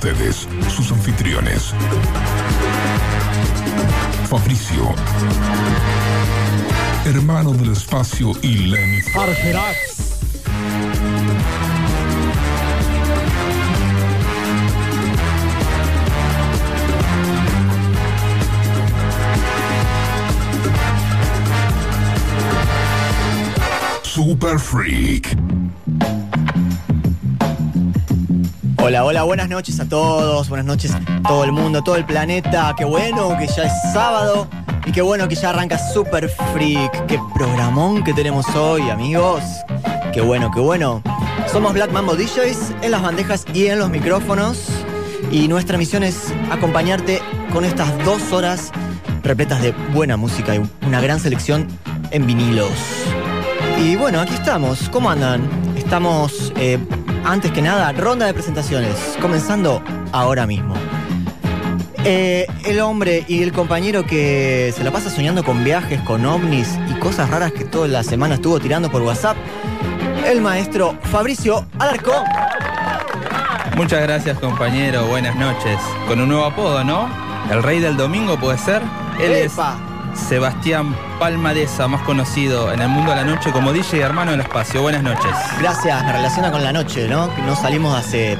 Ustedes, sus anfitriones. Fabricio. Hermano del espacio y Lenny. Argerax. Super Freak. Hola, hola, buenas noches a todos, buenas noches a todo el mundo, todo el planeta. Qué bueno que ya es sábado y qué bueno que ya arranca Super Freak. Qué programón que tenemos hoy, amigos. Qué bueno, qué bueno. Somos Black Mambo DJs en las bandejas y en los micrófonos. Y nuestra misión es acompañarte con estas dos horas repletas de buena música y una gran selección en vinilos. Y bueno, aquí estamos. ¿Cómo andan? Estamos, eh, antes que nada, ronda de presentaciones, comenzando ahora mismo. Eh, el hombre y el compañero que se la pasa soñando con viajes, con ovnis y cosas raras que toda la semana estuvo tirando por WhatsApp, el maestro Fabricio Alarcón. Muchas gracias compañero, buenas noches. Con un nuevo apodo, ¿no? El rey del domingo puede ser. Él Epa. es Sebastián Palmadesa, más conocido en el mundo de la noche como DJ y hermano del espacio. Buenas noches. Gracias, me relaciona con la noche, ¿no? No salimos hace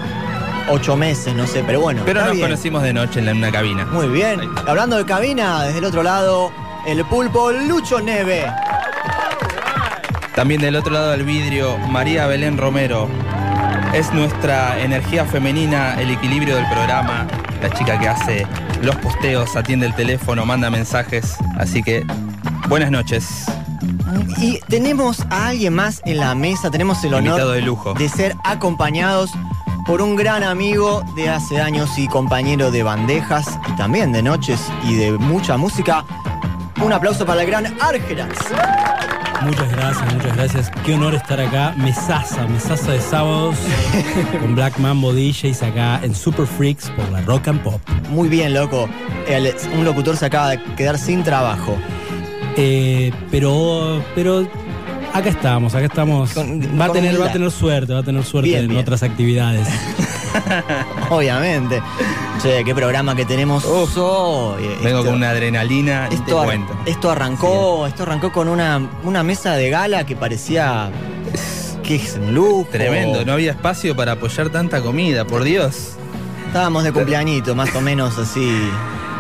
ocho meses, no sé, pero bueno. Pero nos bien. conocimos de noche en la- en una cabina. Muy bien. Hablando de cabina, desde el otro lado, el pulpo Lucho Neve. También del otro lado del vidrio, María Belén Romero. Es nuestra energía femenina, el equilibrio del programa. La chica que hace los posteos, atiende el teléfono, manda mensajes. Así que, buenas noches. Y tenemos a alguien más en la mesa, tenemos el honor de lujo. de ser acompañados por un gran amigo de hace años y compañero de bandejas y también de noches y de mucha música. Un aplauso para el gran Argerax. Muchas gracias, muchas gracias. Qué honor estar acá. Mesaza, mesaza de sábados con Black Mambo DJs acá en Super Freaks por la Rock and Pop. Muy bien, loco. El- un locutor se acaba de quedar sin trabajo. Eh, pero, pero acá estamos, acá estamos. Con- va a tener, va a tener suerte, va a tener suerte Bien, en bien. otras actividades. Obviamente. Che, qué programa que tenemos Uf. hoy. Vengo Esto- con una adrenalina y Esto, cuento. esto arrancó, esto arrancó con una, una mesa de gala que parecía que es un lujo. Tremendo, no había espacio para apoyar tanta comida, por Dios. Estábamos de cumpleañito, más o menos así,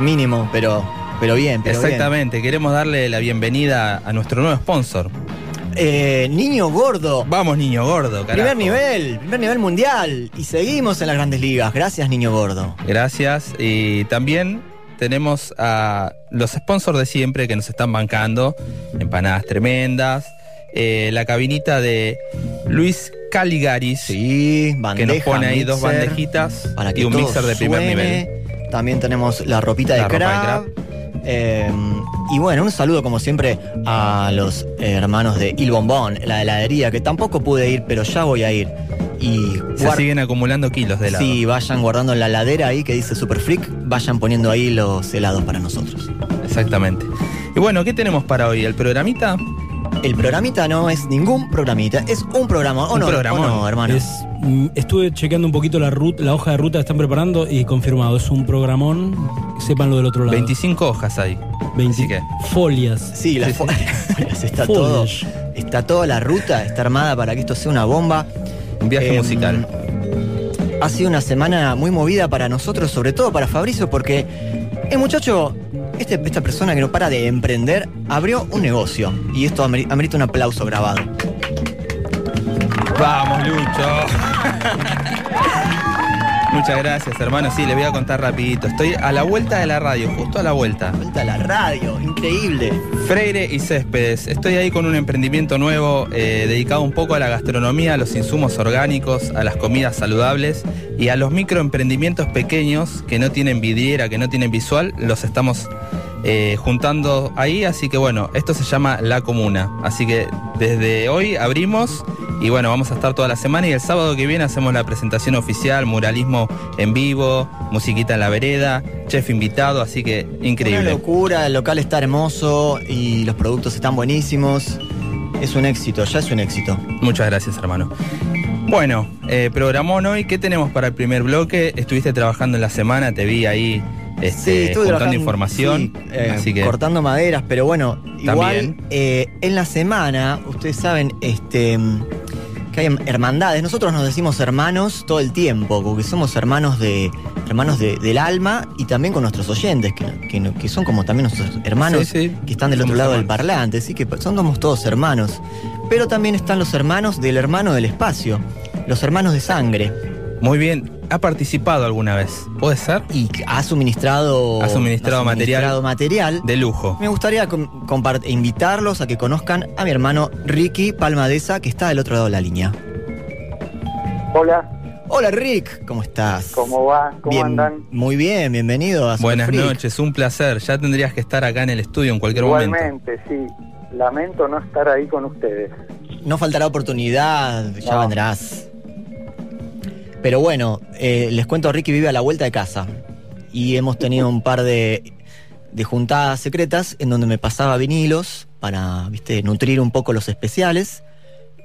mínimo, pero, pero bien, pero Exactamente, queremos darle la bienvenida a nuestro nuevo sponsor. Eh, niño gordo. Vamos, niño gordo, carajo. Primer nivel, primer nivel mundial. Y seguimos en las grandes ligas. Gracias, niño gordo. Gracias. Y también tenemos a los sponsors de siempre que nos están bancando. Empanadas tremendas. eh, la cabinita de Luis Caligaris. Sí, que bandeja. nos pone ahí dos bandejitas para que y un mixer de primer suene. nivel. También tenemos la ropita de ropa de crab. Eh, y bueno, un saludo como siempre a los hermanos de Il Bombón, la heladería, que tampoco pude ir, pero ya voy a ir. Y Se siguen acumulando kilos de helado. Sí, vayan guardando en la ladera ahí que dice Super Freak, vayan poniendo ahí los helados para nosotros. Exactamente. Y bueno, ¿qué tenemos para hoy? ¿El programita? El programita no es ningún programita, es un programa. ¿O Un no, ¿O programón. no, hermano? Es, mm, estuve chequeando un poquito la, ruta, la hoja de ruta que están preparando y confirmado, es un programón. Sepan lo del otro lado. 25 hojas hay. 20 Así que- folias. Sí, las Sí, sí. folias, está todo. Está toda la ruta, está armada para que esto sea una bomba. Un viaje Em, musical. Ha sido una semana muy movida para nosotros, sobre todo para Fabricio, porque el muchacho, este- esta persona que no para de emprender, abrió un negocio. Y esto ameri- amerita un aplauso grabado. Vamos, Lucho. Muchas gracias, hermano. Sí, le voy a contar rapidito. Estoy a la vuelta de la radio, justo a la vuelta. Vuelta a la radio, increíble. Freire y Céspedes. Estoy ahí con un emprendimiento nuevo eh, dedicado un poco a la gastronomía, a los insumos orgánicos, a las comidas saludables y a los microemprendimientos pequeños que no tienen vidriera, que no tienen visual. Los estamos eh, juntando ahí, así que bueno, esto se llama La Comuna. Así que desde hoy abrimos y bueno, vamos a estar toda la semana y el sábado que viene hacemos la presentación oficial, muralismo en vivo, musiquita en la vereda, chef invitado, así que Una increíble. locura, el local está hermoso y los productos están buenísimos. Es un éxito, ya es un éxito. Muchas gracias, hermano. Bueno, eh, programón hoy, ¿qué tenemos para el primer bloque? Estuviste trabajando en la semana, te vi ahí este, juntando información, sí, eh, así que cortando maderas, pero bueno, igual También. eh, en la semana, ustedes saben, este que hay hermandades. Nosotros nos decimos hermanos todo el tiempo, porque somos hermanos de hermanos de- del alma y también con nuestros oyentes, que, que- que son como también nuestros hermanos Sí, sí, que están del otro lado del parlante, así que somos todos hermanos. Pero también están los hermanos del hermano del espacio, los hermanos de sangre. Muy bien. ¿Ha participado alguna vez? ¿Puede ser? Y ha suministrado, Ha suministrado material. material De lujo. Me gustaría invitarlos a que conozcan a mi hermano Ricky Palmadesa, que está del otro lado de la línea. Hola, Hola Rick, ¿cómo estás? ¿cómo va? ¿Cómo Bien, andan? Muy bien, bienvenido a Super Buenas Freak. noches, un placer. Ya tendrías que estar acá en el estudio en cualquier momento. Igualmente, sí. Lamento no estar ahí con ustedes. No faltará oportunidad, ya No. vendrás. Pero bueno, eh, les cuento, Ricky vive a la vuelta de casa. Y hemos tenido un par de, de juntadas secretas en donde me pasaba vinilos para, viste, nutrir un poco los especiales.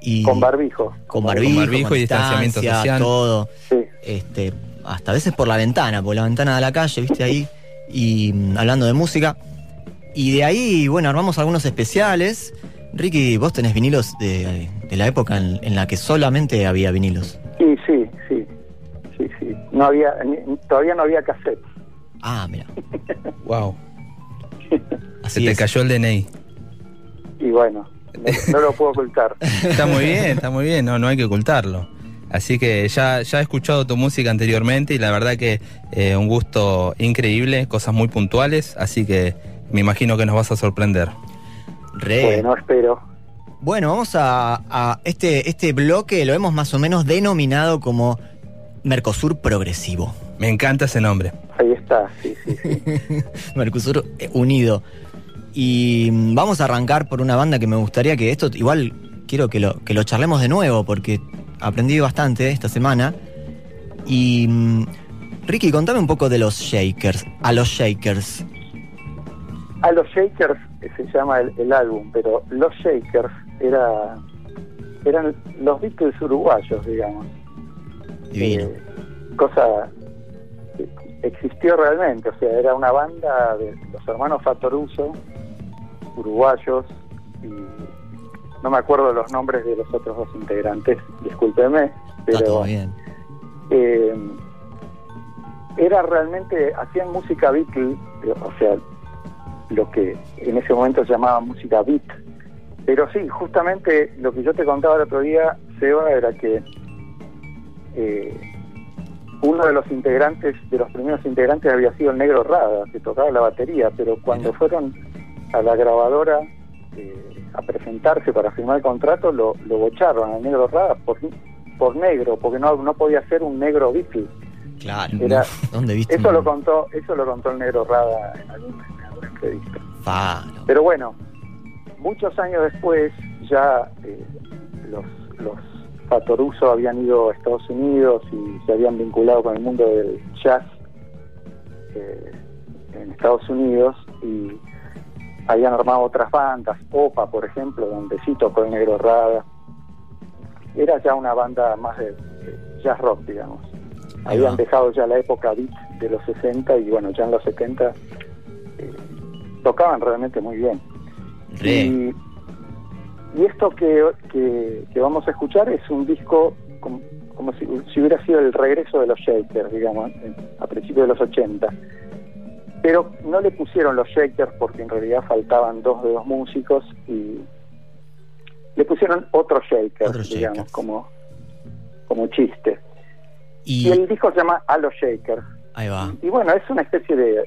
Y Con barbijo. con barbijo, Con barbijo y distanciamiento distancia, social. todo. Sí. este, hasta a veces por la ventana, por la ventana de la calle, viste ahí, y mm, hablando de música. Y de ahí, bueno, armamos algunos especiales. Ricky, vos tenés vinilos de, de la época en, en la que solamente había vinilos. Sí. No había, ni- todavía no había cassette. Ah, mira, Wow. Se así te es. cayó el DNI. Y bueno, no, no lo puedo ocultar. Está muy bien, está muy bien, no, no hay que ocultarlo. Así que ya, ya he escuchado tu música anteriormente y la verdad que eh, un gusto increíble, cosas muy puntuales, así que me imagino que nos vas a sorprender. Re. Bueno, espero. Bueno, vamos a, a este, este bloque, lo hemos más o menos denominado como Mercosur Progresivo. Me encanta ese nombre. Ahí está, sí, sí, sí. Mercosur eh, unido. Y mm, vamos a arrancar por una banda que me gustaría que esto, igual quiero que lo, que lo charlemos de nuevo, porque aprendí bastante esta semana. Y mm, Ricky, contame un poco de los Shakers, a los Shakers. A los Shakers eh, se llama el, el álbum, pero los Shakers era, eran los Beatles uruguayos, digamos. Divino. Eh, cosa que existió realmente, o sea, era una banda de los hermanos Fatoruso, uruguayos, y no me acuerdo los nombres de los otros dos integrantes, discúlpeme, Está todo pero bien. eh, era realmente, hacían música Beatle, eh, o sea, lo que en ese momento se llamaba música beat. Pero sí, justamente lo que yo te contaba el otro día, Seba, era que eh, uno de los integrantes, de los primeros integrantes había sido el negro Rada, que tocaba la batería, pero cuando Mira. fueron a la grabadora eh, a presentarse para firmar el contrato, lo, lo bocharon al negro Rada por, por negro, porque no, no podía ser un negro Beatle. Claro. Era- ¿Dónde viste? Eso un- lo contó, eso lo contó el negro Rada en alguna, en alguna entrevista. Falo. Pero bueno, muchos años después ya eh, los, los Fatoruso habían ido a Estados Unidos y se habían vinculado con el mundo del jazz eh, en Estados Unidos y habían armado otras bandas, Opa por ejemplo, donde sí tocó el negro Rada. Era ya una banda más de, jazz rock, digamos. Ahí Habían va. dejado ya la época beat de los 60 y bueno, ya en los 70 eh, tocaban realmente muy bien. Re. Y, y esto que, que, que vamos a escuchar es un disco como, como si, si hubiera sido el regreso de los Shakers, digamos, a principios de los 80. Pero no le pusieron los Shakers porque en realidad faltaban dos de los músicos y le pusieron otros Shakers, Otros digamos, Shakers. como, como chiste. Y, Y el disco se llama Halo Shaker. ahí va. Y bueno, es una especie de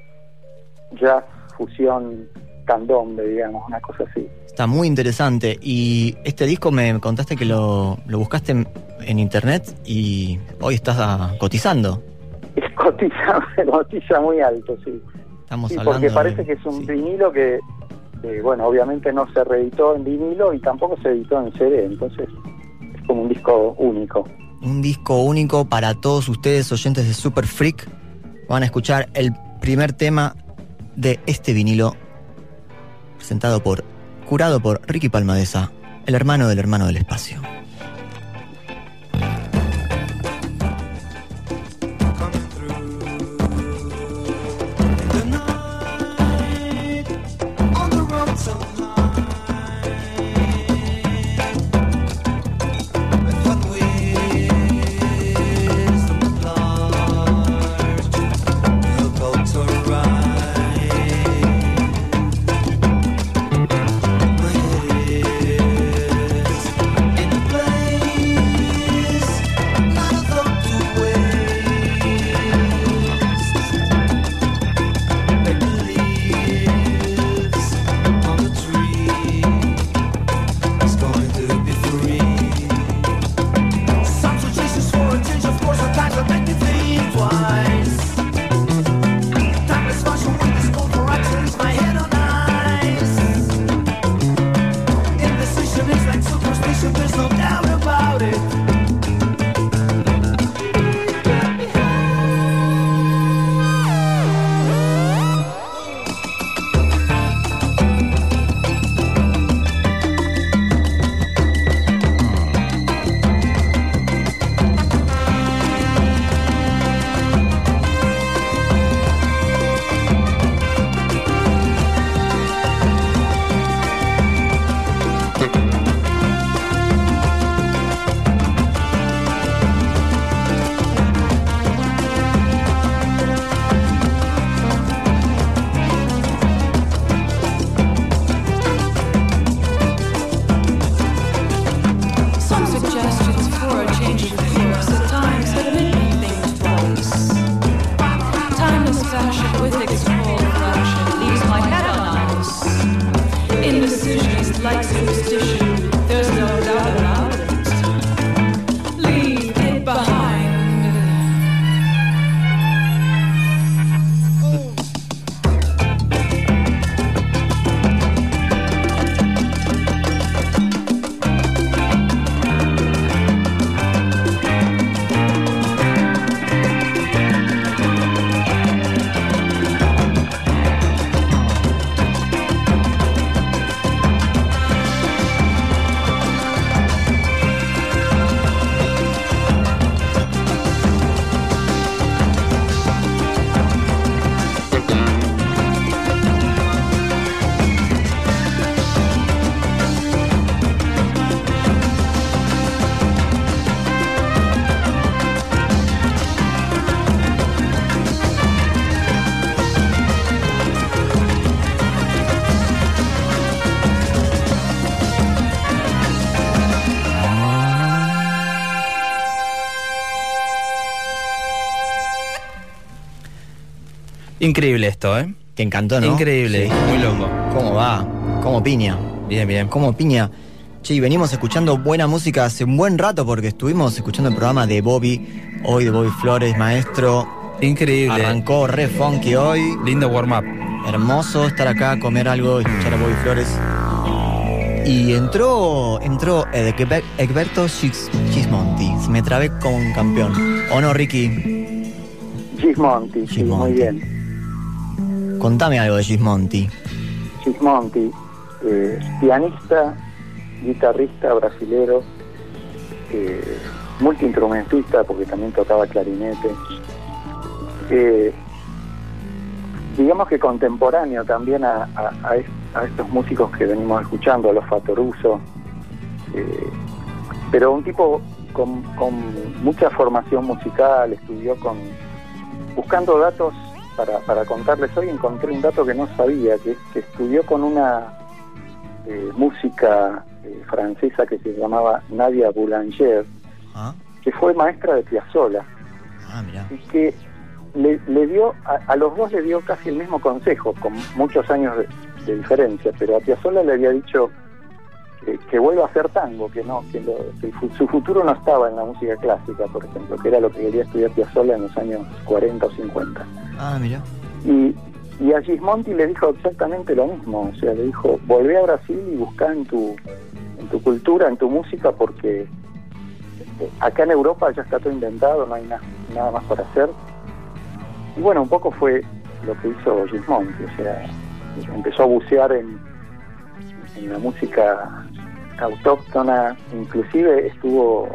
jazz fusión candombe, digamos, una cosa así. Está muy interesante. Y este disco me contaste que lo, lo buscaste en, en internet y hoy estás ah, cotizando. Cotiza, cotiza muy alto, sí. Estamos Sí, hablando. porque parece de- que es un sí. vinilo que, que, bueno, obviamente no se reeditó en vinilo y tampoco se editó en CD, entonces es como un disco único. un disco único para todos ustedes, oyentes de Super Freak. Van a escuchar el primer tema de este vinilo, presentado por, curado por Ricky Palmadesa, el hermano del hermano del espacio. Increíble esto, ¿eh? Te encantó, ¿no? Increíble, Sí. muy loco. ¿Cómo va? ¿Cómo piña? Bien, bien. ¿Cómo piña? Che, y venimos escuchando buena música hace un buen rato porque estuvimos escuchando el programa de Bobby, hoy de Bobby Flores, maestro. Increíble. Arrancó re funky hoy. Lindo warm-up. Hermoso estar acá, comer algo, escuchar a Bobby Flores. Y entró, entró Egbe- Egberto Gis- Gismonti. Me trabé como un campeón. ¿O no, Ricky? Gismonti, sí, Gismonti. muy bien. Contame algo de Gismonti. Gismonti, eh, pianista, guitarrista brasilero, eh, multiinstrumentista porque también tocaba clarinete. Eh, digamos que contemporáneo también a, a- a es- a estos músicos que venimos escuchando, a los Fatoruso, eh, pero un tipo con, con mucha formación musical, estudió con buscando datos para, para contarles hoy encontré un dato que no sabía, que, que estudió con una eh, música eh, francesa que se llamaba Nadia Boulanger, ¿Ah? que fue maestra de Piazzolla. Ah, y que le, le dio, a, a los dos le dio casi el mismo consejo, con muchos años de, de diferencia, pero a Piazzolla le había dicho que, que vuelva a hacer tango, que no, que, lo- que su futuro no estaba en la música clásica, por ejemplo, que era lo que quería estudiar Piazzolla en los años 40 o 50. Ah, mirá. Y, y a Gismonti le dijo exactamente lo mismo, o sea, le dijo, volvé a Brasil y buscá en tu, en tu cultura, en tu música, porque eh, acá en Europa ya está todo inventado, no hay na- nada más por hacer. Y bueno, un poco fue lo que hizo Gismonti, o sea, empezó a bucear en, en la música autóctona, inclusive estuvo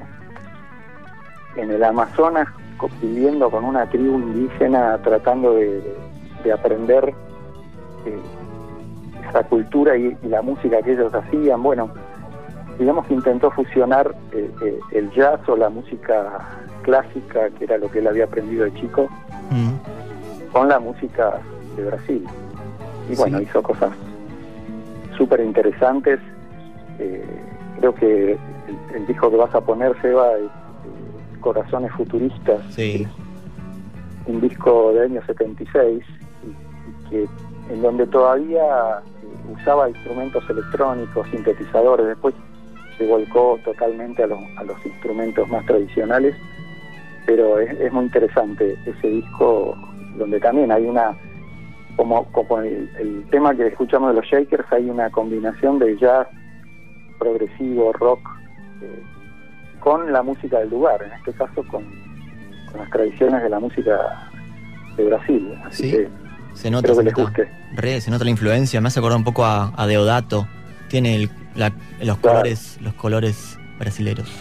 en el Amazonas co- viviendo con una tribu indígena tratando de, de aprender eh, esa cultura y, y la música que ellos hacían. Bueno, digamos que intentó fusionar eh, eh, el jazz o la música clásica, que era lo que él había aprendido de chico, Mm. con la música de Brasil. Y bueno, Sí. hizo cosas súper interesantes. Eh, creo que el, el disco que vas a poner, Seba, es eh, Corazones Futuristas. Sí. un disco de año 76 y, y que en donde todavía eh, usaba instrumentos electrónicos, sintetizadores, después se volcó totalmente a los, a los instrumentos más tradicionales, pero es, es muy interesante ese disco donde también hay una, como, como el, el tema que escuchamos de los Shakers, hay una combinación de jazz, progresivo, rock, eh, con la música del lugar, en este caso con, con las tradiciones de la música de Brasil. Así Sí. que Se nota, se que les nota. Re, se nota la influencia. Me hace acordar un poco a, a Deodato. Tiene el- la- los Claro. colores, los colores brasileros.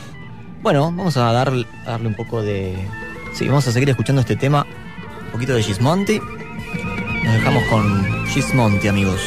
Bueno, vamos a, dar, darle un poco de. Sí, vamos a seguir escuchando este tema. Un poquito de Gismonti. Nos dejamos con Gismonti, amigos.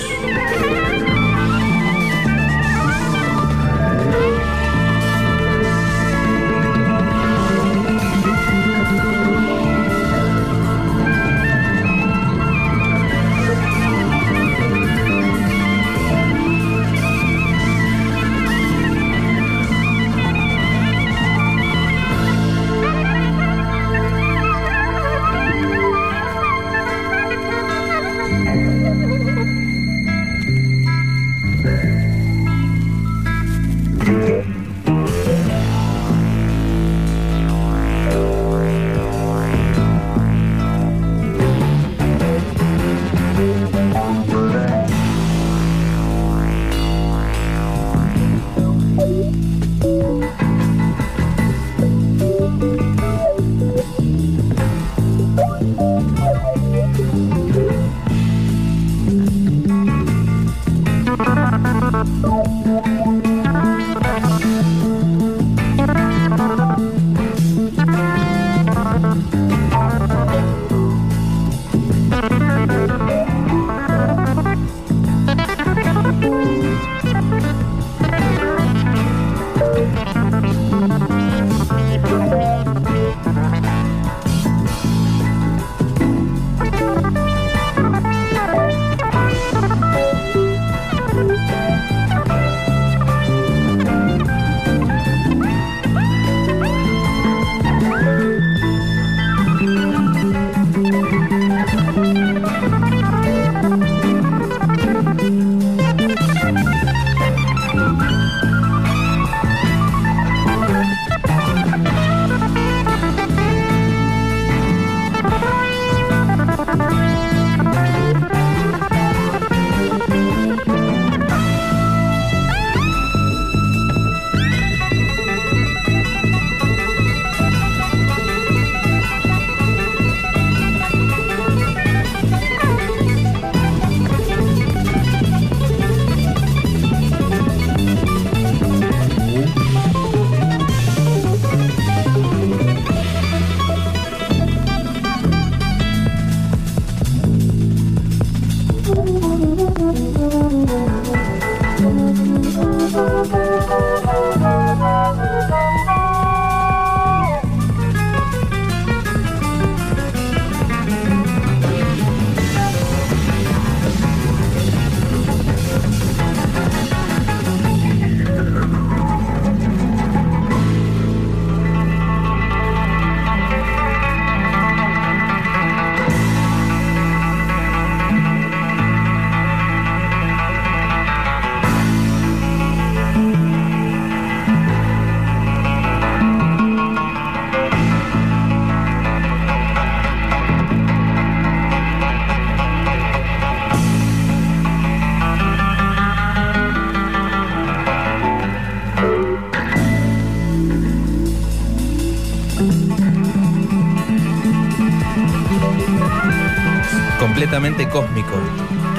Completamente cósmico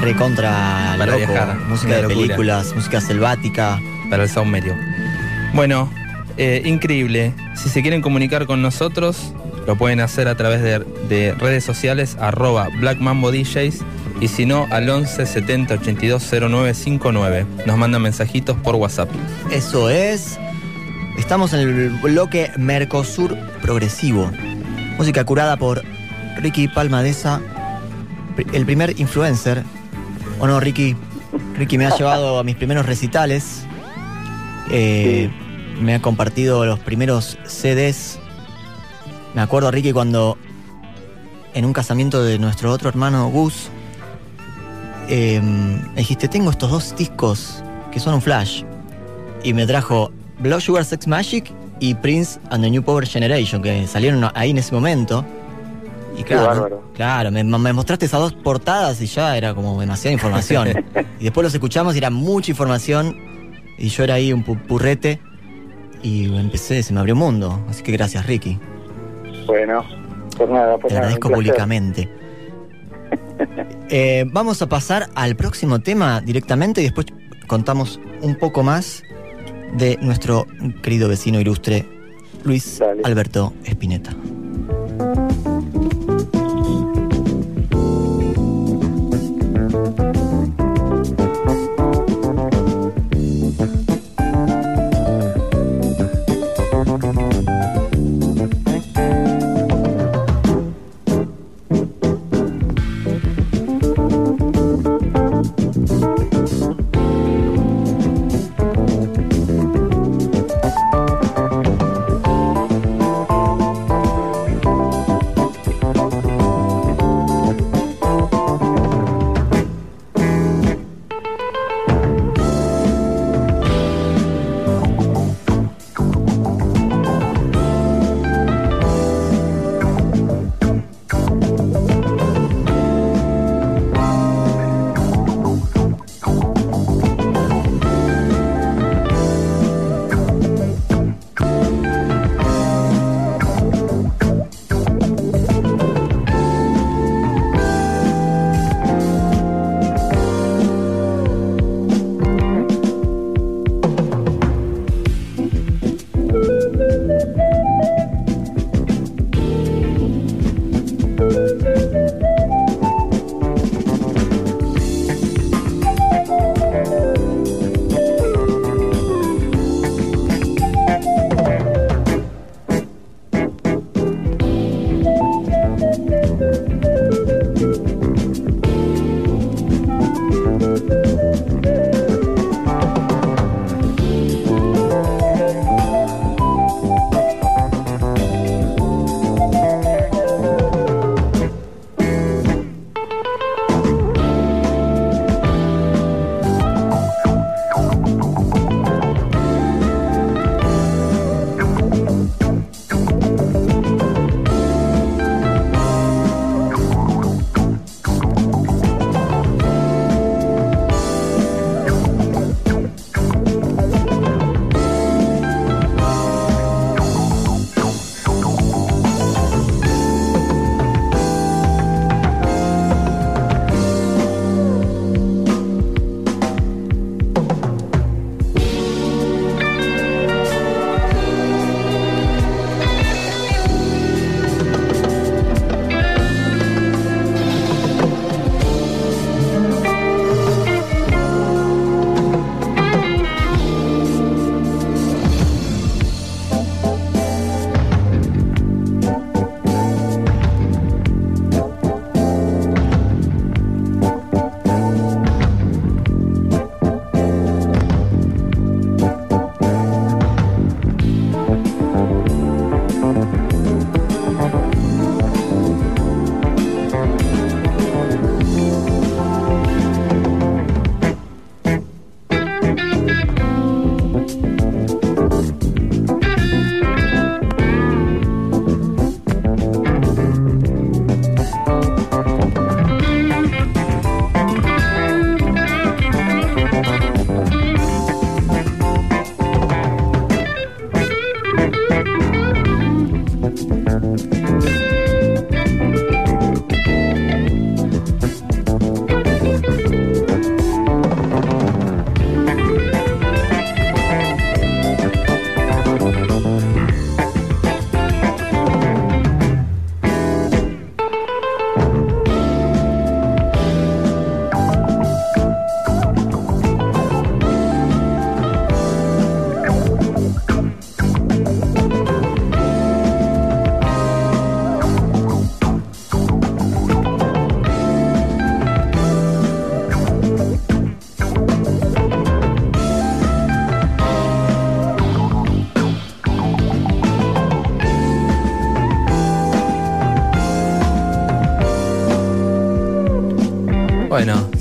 Recontra Para loco. viajar, Música de locura. películas, música selvática. para el saumerio. Bueno, eh, increíble. Si se quieren comunicar con nosotros, lo pueden hacer a través de, de redes sociales, arroba Black Mambo DJs, y si no, al 11 70 82 09 59. Nos mandan mensajitos por WhatsApp. Eso es. Estamos en el bloque Mercosur Progresivo. Música curada por Ricky Palmadesa, el primer influencer. ¿O no, Ricky? Ricky me ha llevado a mis primeros recitales. Eh, Me ha compartido los primeros CDs. Me acuerdo, Ricky, cuando en un casamiento de nuestro otro hermano Gus, eh, me dijiste, tengo estos dos discos que son un flash. Y me trajo Blood Sugar Sex Magic y Prince and the New Power Generation, que salieron ahí en ese momento. Y claro, claro me, me mostraste esas dos portadas y ya era como demasiada información. y después los escuchamos y era mucha información. Y yo era ahí un pu- purrete. Y empecé, se me abrió un mundo. Así que gracias, Ricky. Bueno, por nada, por Te nada. agradezco públicamente. Eh, vamos a pasar al próximo tema directamente y después contamos un poco más de nuestro querido vecino ilustre Luis Dale. Alberto Espineta.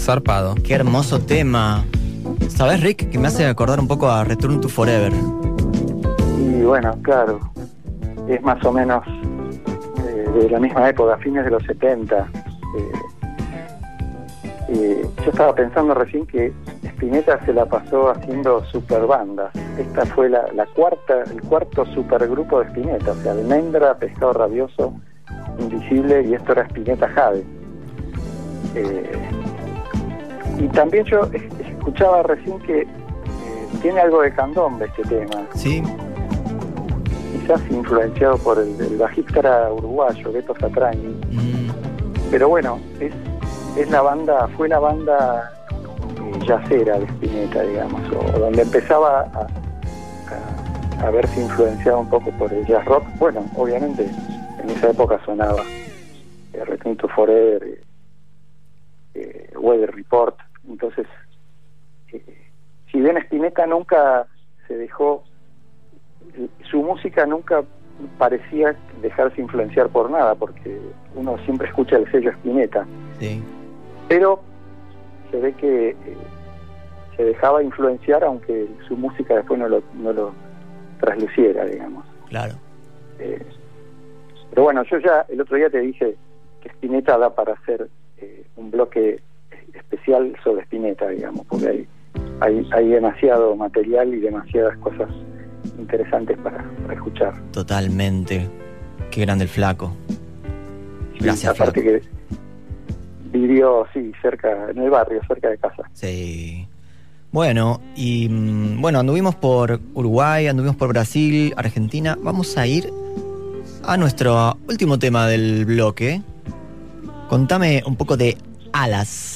Zarpado. Qué hermoso tema. ¿Sabes, Rick? Que me hace acordar un poco a Return to Forever. Y bueno, claro, es más o menos eh, de la misma época, fines de los 70. Eh, eh, yo estaba pensando recién que Spinetta se la pasó haciendo super bandas. Esta fue la, la cuarta, el cuarto supergrupo de Spinetta, o sea, Almendra, Pescado Rabioso, Invisible y esto era Spinetta Jade. Eh, y también yo es- escuchaba recién que eh, tiene algo de candombe este tema, Sí, quizás influenciado por el, el bajista uruguayo, Beto Satrañi, mm, pero bueno, es, es la banda, fue la banda eh, yacera de Spinetta, digamos, o, donde empezaba a, a- a verse influenciado un poco por el jazz rock. Bueno, obviamente en esa época sonaba eh, Return to Forever, eh, Weather Report, entonces, eh, si bien Spinetta nunca se dejó, su música nunca parecía dejarse influenciar por nada, porque uno siempre escucha el sello Spinetta, sí. pero se ve que eh, se dejaba influenciar aunque su música después no lo, no lo trasluciera, digamos. Claro. Eh, pero bueno, yo ya el otro día te dije que Spinetta da para hacer eh, un bloque especial sobre Spinetta, digamos, porque hay, hay, hay demasiado material y demasiadas cosas interesantes para, para escuchar. Totalmente. Qué grande el flaco. Gracias, Aparte Flaco. que vivió, sí, cerca, en el barrio, cerca de casa. Sí. Bueno, y mm, bueno, anduvimos por Uruguay, anduvimos por Brasil, Argentina. Vamos a ir a nuestro último tema del bloque. Contame un poco de Alas.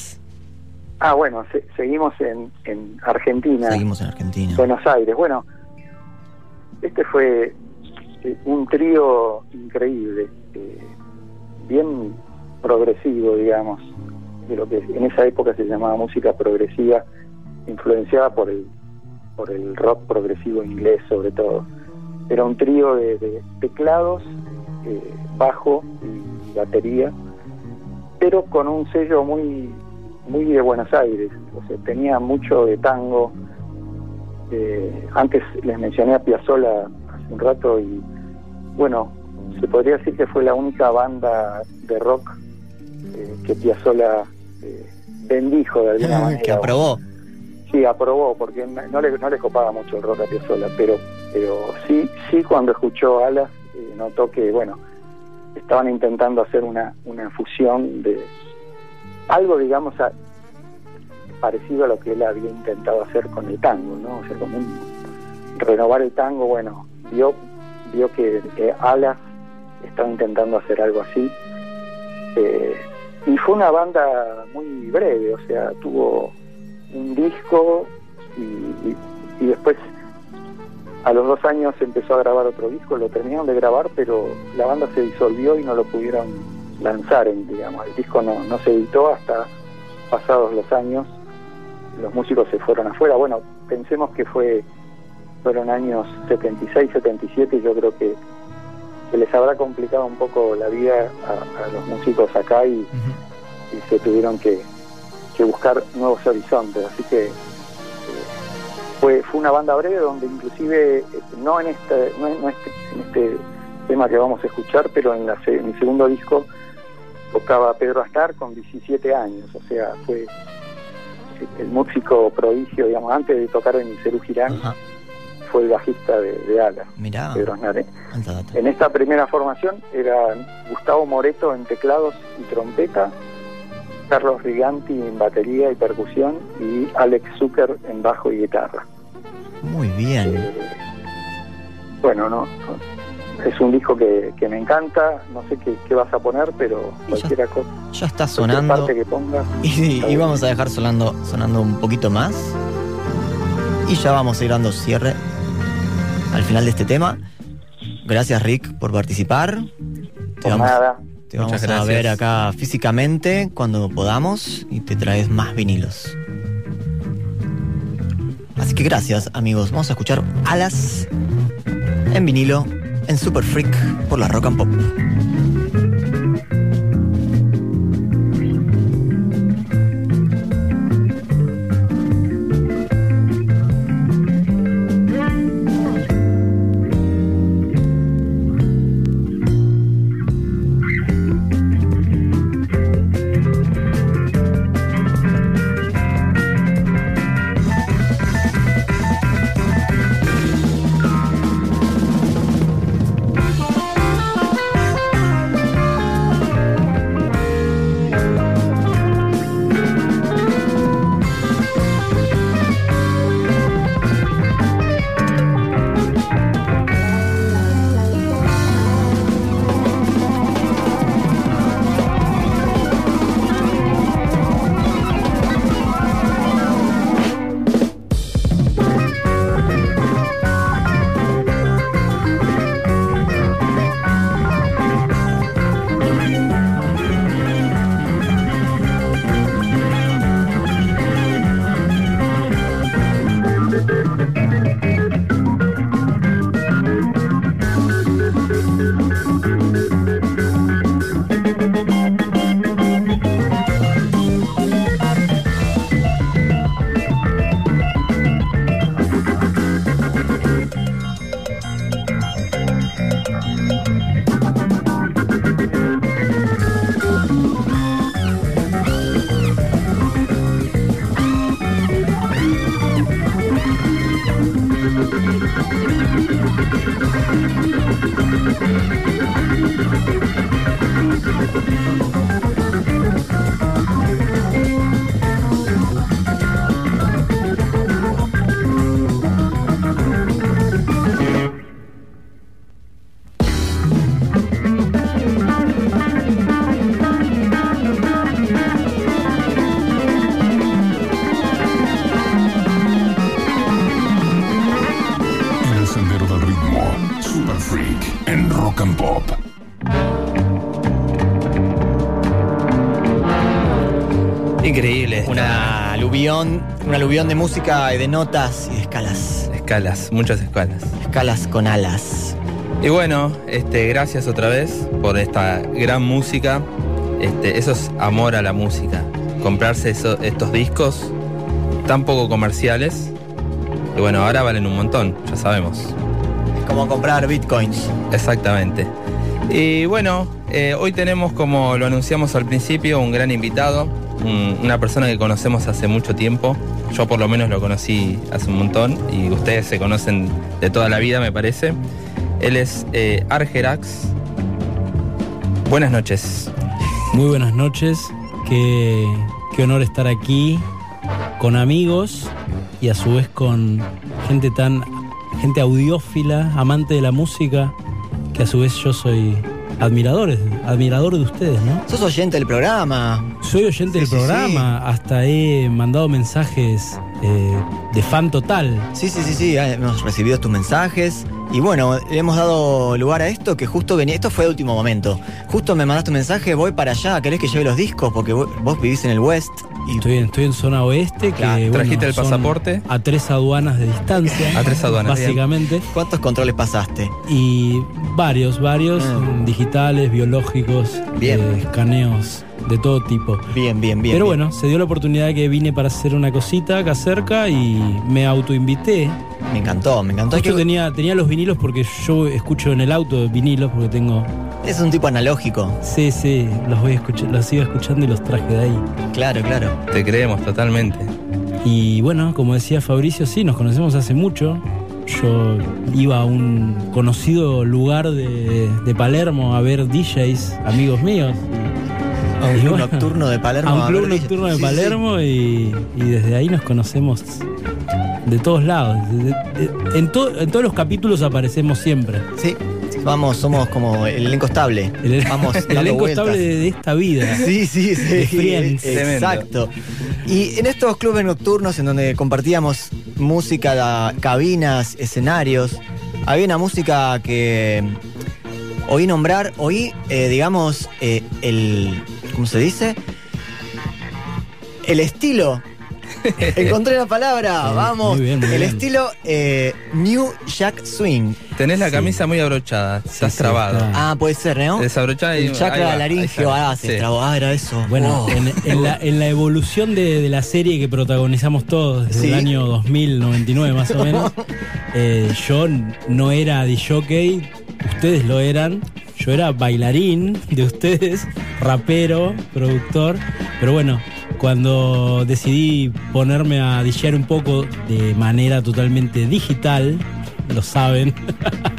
Ah, bueno, se- seguimos en, en Argentina. Seguimos en Argentina. Buenos Aires. Bueno, este fue eh, un trío increíble, eh, bien progresivo, digamos, de lo que en esa época se llamaba música progresiva, influenciada por el, por el rock progresivo inglés sobre todo. Era un trío de, de teclados, eh, bajo y batería, pero con un sello muy muy de Buenos Aires, o sea, tenía mucho de tango, eh, antes les mencioné a Piazzolla hace un rato y bueno, se podría decir que fue la única banda de rock eh, que Piazzolla eh, bendijo de alguna manera. que aprobó. Sí, aprobó, porque no le, no le copaba mucho el rock a Piazzolla, pero, pero sí, sí cuando escuchó Alas eh, notó que, bueno, estaban intentando hacer una, una fusión de algo, digamos, parecido a lo que él había intentado hacer con el tango, ¿no? O sea, como un- renovar el tango, bueno, vio, vio que eh, Alas estaba intentando hacer algo así. Eh, y fue una banda muy breve, o sea, tuvo un disco y, y- y después a los dos años empezó a grabar otro disco, lo terminaron de grabar, pero la banda se disolvió y no lo pudieron lanzar, en, digamos, el disco no, no se editó hasta pasados los años, los músicos se fueron afuera, bueno, pensemos que fue fueron años 76, 77, y yo creo que, que les habrá complicado un poco la vida a, a los músicos acá y, se tuvieron que, que buscar nuevos horizontes. Así que eh, fue, fue una banda breve donde inclusive, eh, no en este, no en, no este, en este tema que vamos a escuchar, pero en, la, en el segundo disco tocaba Pedro Astar con 17 años, o sea, fue el músico prodigio, digamos, antes de tocar en Cerú Girán, Ajá. fue el bajista de, de Ala, Mirá, Pedro Aznar. ¿eh? En esta primera formación era Gustavo Moreto en teclados y trompeta, Carlos Riganti en batería y percusión y Alex Zucker en bajo y guitarra. Muy bien. Eh, bueno, no, es un disco que, que me encanta, no sé qué, qué vas a poner, pero cualquiera cosa, Ya está sonando. parte que pongas. Y, y vamos a dejar sonando, sonando un poquito más. Y ya vamos a ir dando cierre al final de este tema. Gracias Rick por participar. Te Por vamos, nada, te vamos Muchas a gracias. ver acá físicamente cuando podamos y te traes más vinilos. Así que gracias amigos. Vamos a escuchar Alas en vinilo en Super Freak por la Rock and Pop. Increíble. Una aluvión, un aluvión de música y de notas y de escalas. Escalas, muchas escalas. Escalas con alas. Y bueno, este, gracias otra vez por esta gran música. Este, eso es amor a la música. Comprarse eso- estos discos tan poco comerciales. Y bueno, ahora valen un montón, ya sabemos. Es como comprar bitcoins. Exactamente. Y bueno, eh, hoy tenemos, como lo anunciamos al principio, un gran invitado, un- una persona que conocemos hace mucho tiempo. Yo por lo menos lo conocí hace un montón y ustedes se conocen de toda la vida, me parece. Él es eh, Argerax. Buenas noches. Muy buenas noches. Qué, qué honor estar aquí con amigos y a su vez con gente tan gente audiófila, amante de la música, que a su vez yo soy admirador, admirador de ustedes, ¿no? Sos oyente del programa. Soy oyente Sí, del sí, programa, hasta he mandado mensajes eh, de fan total. Sí, sí, sí, sí, hemos recibido tus mensajes. Y bueno, le hemos dado lugar a esto que justo venía. Esto fue de último momento. Justo me mandaste un mensaje, voy para allá, ¿querés que lleve los discos? Porque vos, vos vivís en el West. Y Estoy en, estoy en zona oeste, que bueno, ¿Trajiste el pasaporte? A tres aduanas de distancia. A tres aduanas, bien. Básicamente. ¿cuántos controles pasaste? Y varios, varios, Mm. digitales, biológicos, Bien. eh, escaneos de todo tipo. Bien, bien, bien. Pero bien. bueno, se dio la oportunidad que vine para hacer una cosita acá cerca y me autoinvité. Me encantó, me encantó. Justo que tenía, tenía los vinilos porque yo escucho en el auto vinilos porque tengo. es un tipo analógico. Sí, sí, los voy a escuchar, los iba escuchando y los traje de ahí. Claro, claro. Te creemos totalmente. Y bueno, como decía Fabricio, sí, nos conocemos hace mucho. Yo iba a un conocido lugar de, de Palermo a ver DJs, amigos míos. A un club bueno, nocturno de Palermo. A un club nocturno de sí, sí. Palermo y, y desde ahí nos conocemos de todos lados. De- de- en, to- en todos los capítulos aparecemos siempre. Sí, vamos, somos como el elenco estable. El, vamos el elenco vueltas. estable de, de esta vida. Sí, sí, sí. Friends. Exacto. Y en estos clubes nocturnos en donde compartíamos música, da- cabinas, escenarios, había una música que oí nombrar, oí, eh, digamos, eh, el. ¿Cómo se dice? El estilo. Encontré la palabra, Sí, vamos. muy bien, muy el bien. estilo eh, New Jack Swing. Tenés la Sí. camisa muy abrochada, estás sí, trabado. está. Ah, puede ser, ¿no? Desabrochada y El chakra está. ah, se Sí. trabó, ah, era eso. Bueno, Oh. en, en la, en la evolución de, de la serie que protagonizamos todos desde Sí. el año 2099 más o menos, eh, yo no era de jockey, ustedes lo eran, yo era bailarín de ustedes, rapero, productor, pero bueno, cuando decidí ponerme a DJar un poco de manera totalmente digital, lo saben,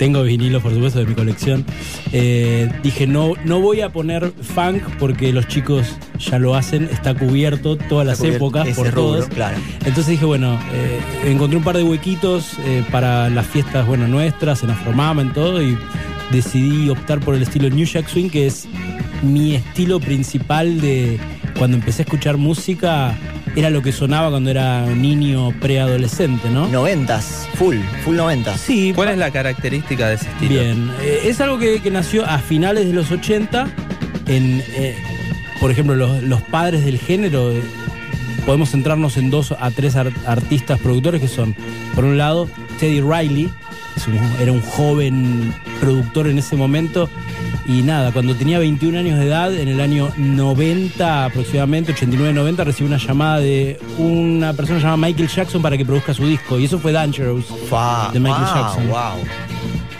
tengo vinilos por supuesto de mi colección, eh, dije no, no voy a poner funk porque los chicos ya lo hacen, está cubierto todas las cubierto épocas por rubro, todos. claro. Entonces dije, bueno, eh, encontré un par de huequitos eh, para las fiestas, bueno, nuestras, en Afromama, en todo, y decidí optar por el estilo New Jack Swing, que es mi estilo principal de cuando empecé a escuchar música, era lo que sonaba cuando era niño preadolescente, ¿no? Noventas, full, full noventas. Sí, ¿Cuál es la característica de ese estilo? Bien, eh, es algo que, que nació a finales de los 80. En, eh, por ejemplo, los, los padres del género, eh, podemos centrarnos en dos a tres ar- artistas productores que son, por un lado, Teddy Riley, un- era un joven productor en ese momento. Y nada, cuando tenía 21 años de edad, en el año 90 aproximadamente, 89-90, recibió una llamada de una persona llamada Michael Jackson para que produzca su disco. Y eso fue Dangerous. Fa, De Michael wow, Jackson. Wow,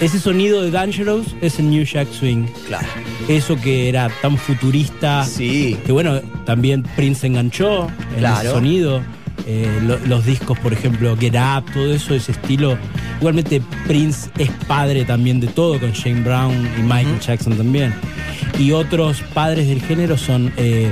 Ese sonido de Dangerous es el New Jack Swing. claro. Eso que era tan futurista. Sí, Que bueno, también Prince enganchó en Claro. ese sonido. Eh, lo- los discos, por ejemplo, Get Up, todo eso, ese estilo. Igualmente Prince es padre también de todo, con Shane Brown y Michael. Jackson también. Y otros padres del género son eh,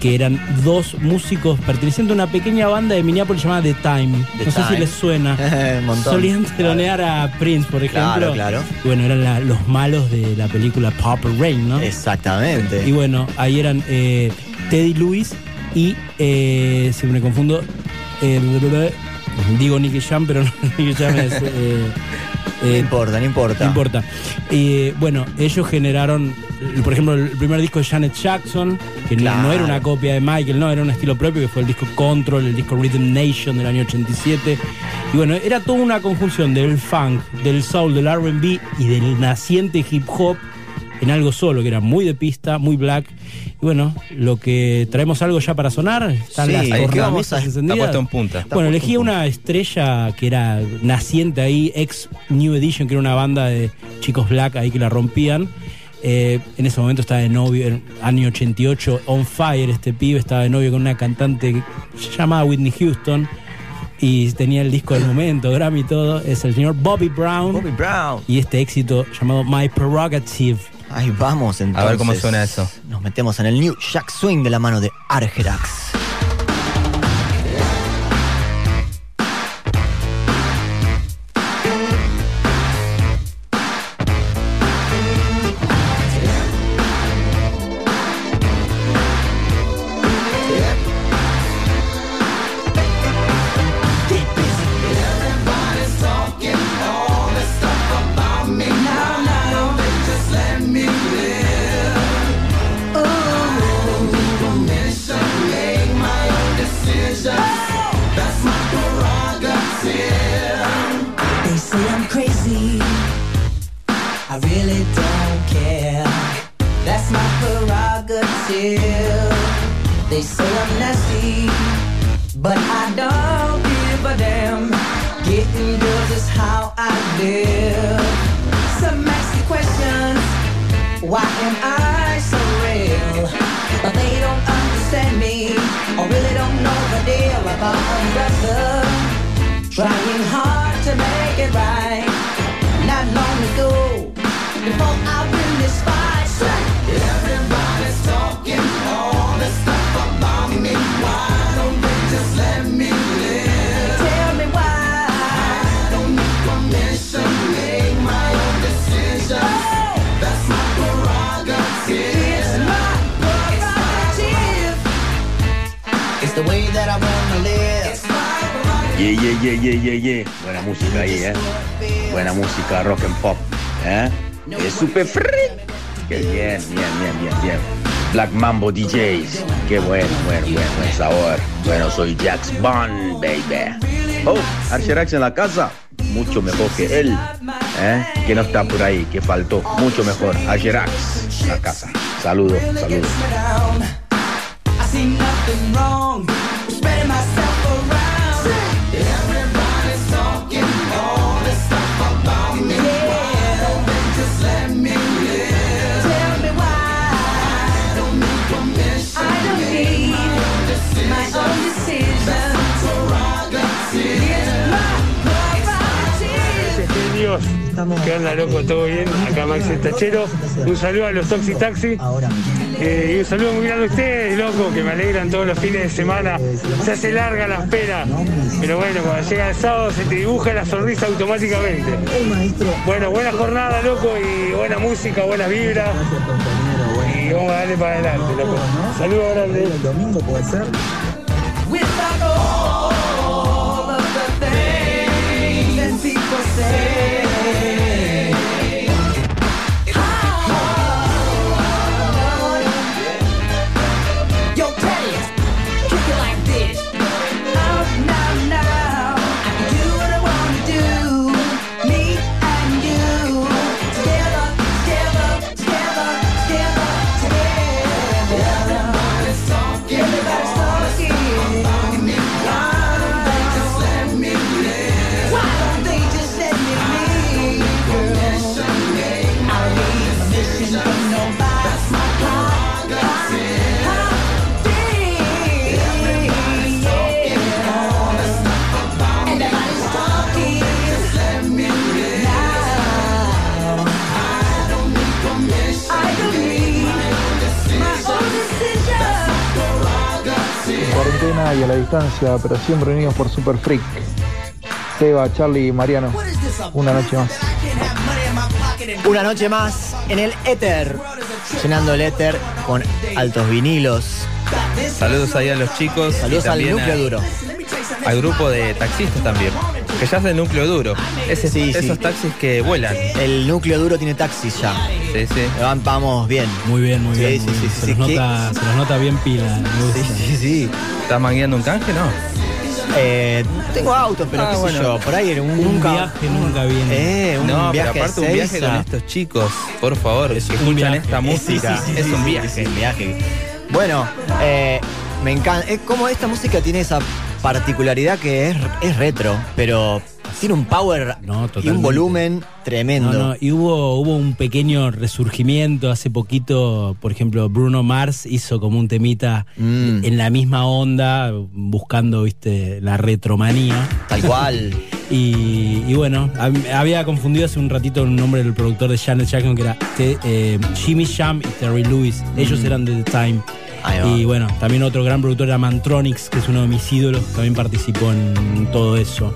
que eran dos músicos pertenecientes a una pequeña banda de Minneapolis llamada The Time. The no sé si les suena. Solían telonear a Prince, por ejemplo. Claro, claro. Y bueno, eran la- los malos de la película Purple Rain, ¿no? Exactamente. Y bueno, ahí eran eh, Teddy Lewis y, eh, si me confundo, eh, digo Nicky Jam, pero no Nicky Jam es... eh, no eh, importa, no importa. no importa. Bueno, ellos generaron, por ejemplo, el primer disco de Janet Jackson, que no- no era una copia de Michael, no, era un estilo propio, que fue el disco Control, el disco Rhythm Nation del año 87. Y bueno, era toda una conjunción del funk, del soul, del RB y del naciente hip hop en algo solo, que era muy de pista, muy black. Y bueno, lo que traemos algo ya para sonar, están Sí, las ¿qué vamos a- tornamesas está encendidas. puesto en punta. Está Bueno, elegí una estrella que era naciente ahí, ex New Edition, que era una banda de chicos black ahí que la rompían. Eh, en ese momento estaba de novio, en año 88, on fire este pibe, estaba de novio con una cantante llamada Whitney Houston y tenía el disco del momento, Grammy y todo. Es el señor Bobby Brown Bobby Brown. y este éxito llamado My Prerogative. Ahí vamos entonces. A ver cómo suena eso. Nos metemos en el New Jack Swing de la mano de Argerax. DJs. Qué bueno, bueno, bueno, buen sabor. Bueno, soy Jax Bond, baby. Oh, Archerax en la casa. Mucho mejor que él, ¿eh? Que no está por ahí, que faltó. Mucho mejor. Archerax en la casa. Saludos, saludos. ¿Qué onda, loco? ¿Todo bien? Acá Max el Tachero. Un saludo a los Toxic Taxi. Eh, y un saludo muy grande a ustedes, loco, que me alegran todos los fines de semana. Se hace larga la espera. Pero bueno, cuando llega el sábado se te dibuja la sonrisa automáticamente. Bueno, buena jornada, loco, y buena música, buenas vibras. Y vamos a darle para adelante, loco. Saludos grandes. Without Y a la distancia, pero siempre unidos por Super Freak. Seba, Charlie y Mariano. Una noche más. Una noche más en el éter. Llenando el éter con altos vinilos. Saludos ahí a los chicos. y Saludos al núcleo a- duro. Al grupo de taxistas también. Que ya es del núcleo duro. Ese- Sí, sí. esos taxis que vuelan. El núcleo duro tiene taxis ya. Sí, sí. Van- Vamos bien. Muy bien, muy Sí, bien. sí, muy sí, bien. sí, se, sí. los nota, se los nota bien pila. Sí, sí, sí. ¿Estás mangueando un canje? No. Eh, tengo auto, pero Ah, qué sé bueno. yo. Por ahí un, Un viaje nunca viene. Eh, un no, viaje pero aparte un viaje con estos chicos, por favor, que escuchan viaje. esta música, Sí, sí, sí, es sí, un sí, viaje. sí, un viaje. Bueno, eh, me encanta. Es como esta música tiene esa particularidad que es, es retro, pero tiene un power No, y un volumen tremendo. No, no, y hubo, hubo un pequeño resurgimiento hace poquito, por ejemplo, Bruno Mars hizo como un temita Mm. en la misma onda, buscando, viste, la retromanía. Tal cual. Y, y bueno, hab- había confundido hace un ratito el nombre del productor de Janet Jackson, que era eh, Jimmy Sham y Terry Lewis. Ellos eran de The Time. Y bueno, también otro gran productor era Mantronix, que es uno de mis ídolos, también participó en todo eso.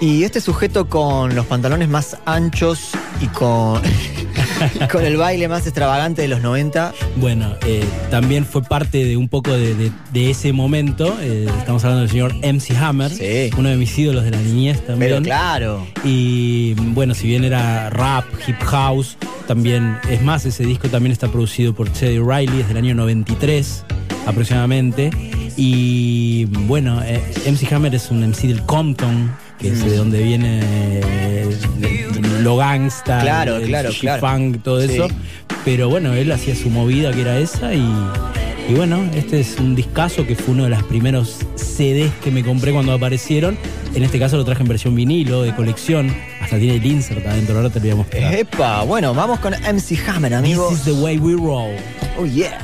Y este sujeto con los pantalones más anchos y con, y con el baile más extravagante de los 90. Bueno, eh, también fue parte de un poco de, de- de ese momento. eh, estamos hablando del señor MC Hammer, Sí. uno de mis ídolos de la niñez también. Pero claro. Y bueno, si bien era rap, hip house, también, es más, ese disco también está producido por Teddy Riley, es del año 93 aproximadamente. Y bueno, eh, MC Hammer es un MC del Compton, que es de donde viene eh, lo gangsta, Claro, el claro, claro. funk, todo Sí. eso. Pero bueno, él hacía su movida que era esa y, y bueno, este es un discazo que fue uno de los primeros CDs que me compré cuando aparecieron. En este caso lo traje en versión vinilo, de colección. Hasta tiene el insert adentro, ahora te lo voy a mostrar. Epa, bueno, vamos con MC Hammer, This amigos. is the way we roll. Oh yeah.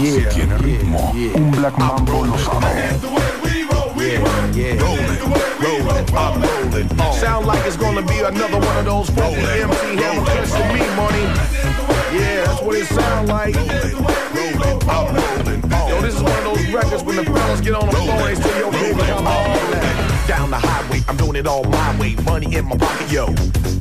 Si tiene ritmo, un Black Mambo lo sabe. Sound like it's gonna be another one of those funky MC Hammer cuts to me, money. Yeah, that's what it sound like. This is one of those records when the fellas get on the floor and they say, yo, baby, come on now. Down the highway, I'm doing it all my way. Money in my pocket, yo.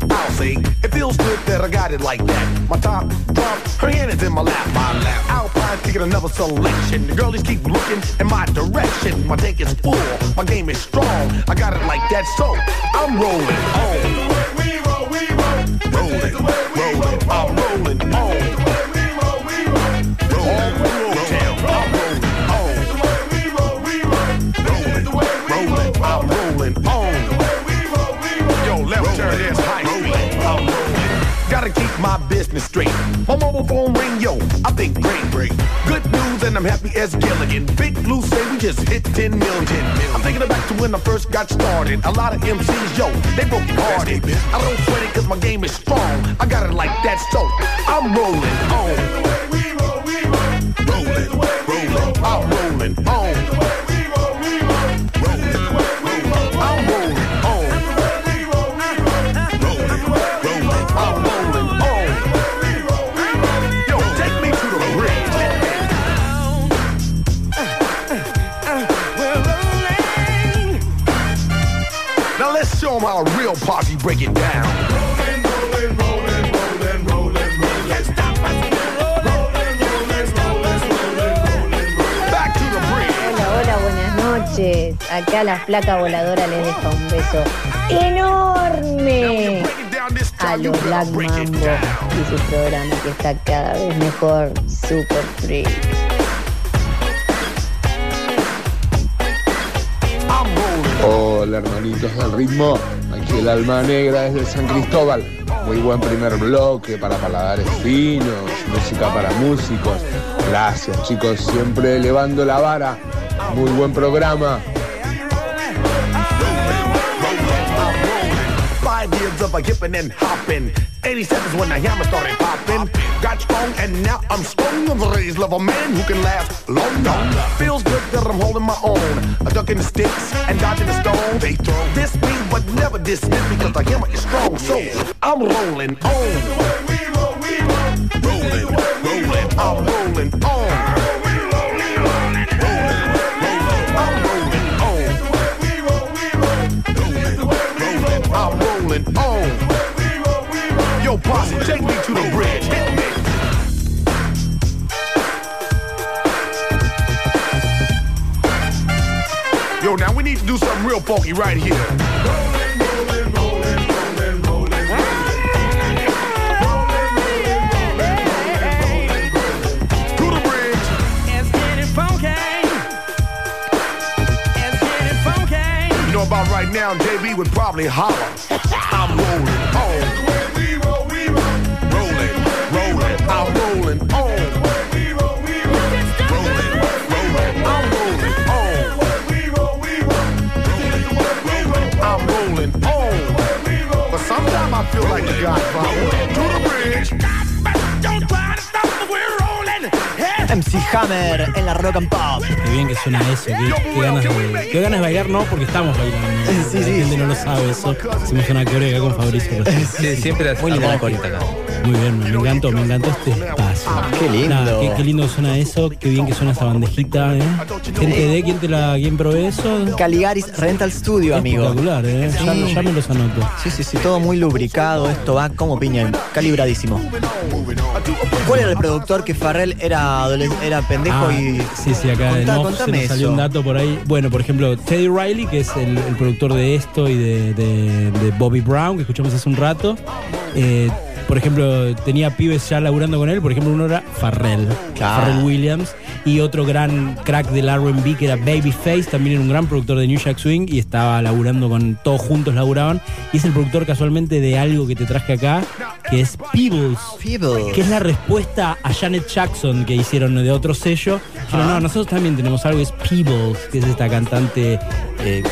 I'll say, it feels good that I got it like that. My top drop, her hand is in my lap. My lap. Alpine taking another selection. The girlies keep looking in my direction. My tank is full, my game is strong. I got it like that, so I'm rolling on. The way we roll, we Rolling, rolling, I'm rolling on. Gotta keep my business straight. My mobile phone ring, yo, I think great, great. Good news, and I'm happy as Gilligan. Big Blue say we just hit 10 million. I'm thinking back to when I first got started. A lot of MCs, yo, they broke hearted. I don't sweat it cause my game is strong. I got it like that, so I'm rolling on. Rolling, rolling, I'm rolling on. Break it down. Rolling, rolling, rolling, rolling, rolling, rolling. Can't stop us. Rolling, rolling, rolling, rolling, rolling, rolling. Back to the bridge. Hola, hola, buenas noches. Acá la flaca voladora les deja un beso enorme a los Black Mambo y su programa que está cada vez mejor, Super Free. Hola hermanitos del ritmo, el alma negra desde San Cristóbal. Muy buen primer bloque para paladares finos, música para músicos. Gracias chicos, siempre elevando la vara. Muy buen programa. Five year days of a hippin' and hoppin'. 87's when the hammer started poppin'. Got strong and now I'm strong. I'm raised level man who can last long. Feels good that I'm holding my own. A ducking the sticks and dodging the stone. They throw this me, but never dismiss me because the hammer is strong. So I'm rolling on. Rolling, rolling, I'm rolling on. Yo, now we need to do something real funky right here. To the bridge. It's getting funky. It's getting funky. You know about right now, JB would probably holler. I'm rolling. Rolling, sometimes I feel like the Godfather. To the bridge. Don't try to stop me, we're rolling. MC Hammer en la Rock and Pop. Qué bien que suena eso, qué, qué ganas de, qué ganas de bailar, no, porque estamos bailando. Sí, la sí. gente no lo sabe eso. Hicimos una acá con Fabricio. Sí, siempre Muy linda la corita acá. Muy bien, me encantó, me encantó este espacio. Qué lindo. Nada, qué, qué lindo suena eso, qué bien que suena esa bandejita, ¿eh? Gente de, ¿quién te la, quién provee eso? Caligaris Rental Studio, amigo. Espectacular, ¿eh? Ya, Sí. ya me los anoto. Sí, sí, sí, todo muy lubricado, esto va como piña, calibradísimo. ¿Cuál era el productor que Farrell era, era pendejo Ah, y. Sí, sí, acá Contá- en off se nos salió un dato por ahí. Bueno, por ejemplo, Teddy Riley, que es el, el productor de esto y de, de- de Bobby Brown, que escuchamos hace un rato. eh, por ejemplo, tenía pibes ya laburando con él. Por ejemplo, uno era Farrell, Claro. Farrell Williams. Y otro gran crack del RB que era Babyface, también era un gran productor de New Jack Swing y estaba laburando con todos juntos laburaban. Y es el productor casualmente de algo que te traje acá, que es Peebles. Peebles. Que es la respuesta a Janet Jackson que hicieron de otro sello. Pero no, nosotros también tenemos algo, es Peebles, que es esta cantante. eh,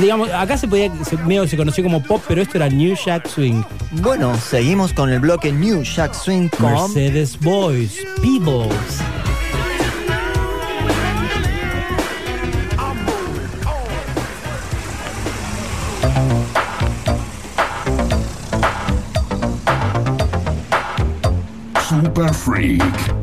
digamos, acá se podía, se, medio se conoció como pop, pero esto era New Jack Swing. Bueno, seguimos con el bloque New Jack Swing con. Mercedes Boys, Peebles. Super Freak.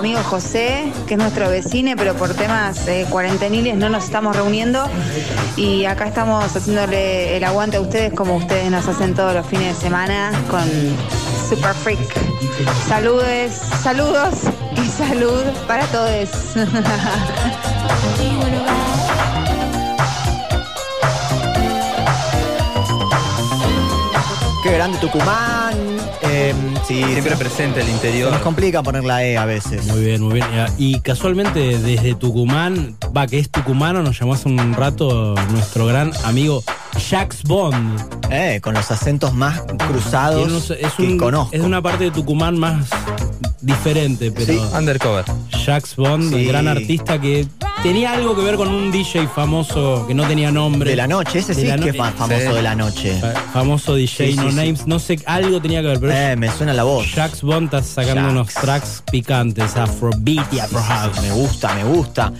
Amigo José, que es nuestro vecino, pero por temas cuarenteniles no nos estamos reuniendo. Y acá estamos haciéndole el aguante a ustedes como ustedes nos hacen todos los fines de semana con Super Freak. Saludes, saludos y salud para todos. Qué grande Tucumán. Eh, sí, Siempre se- presente el Se interior. nos complica poner la E a veces. Muy bien, muy bien. Y casualmente desde Tucumán, va, que es tucumano, nos llamó hace un rato nuestro gran amigo Jax Bond. Eh, con los acentos más cruzados unos- es, que un- conozco. es una parte de Tucumán más diferente, pero Sí. Undercover. Jax Bond, Sí. el gran artista que tenía algo que ver con un DJ famoso que no tenía nombre. De la noche, ese De sí la que no- es fa- famoso Sí. de la noche. Fa- Famoso DJ sí, No sí. Names, no sé, algo tenía que ver, pero Eh, me suena la voz. Jax Bond está sacando Jax. unos tracks picantes, Afrobeat y Afro House. Me gusta, me gusta.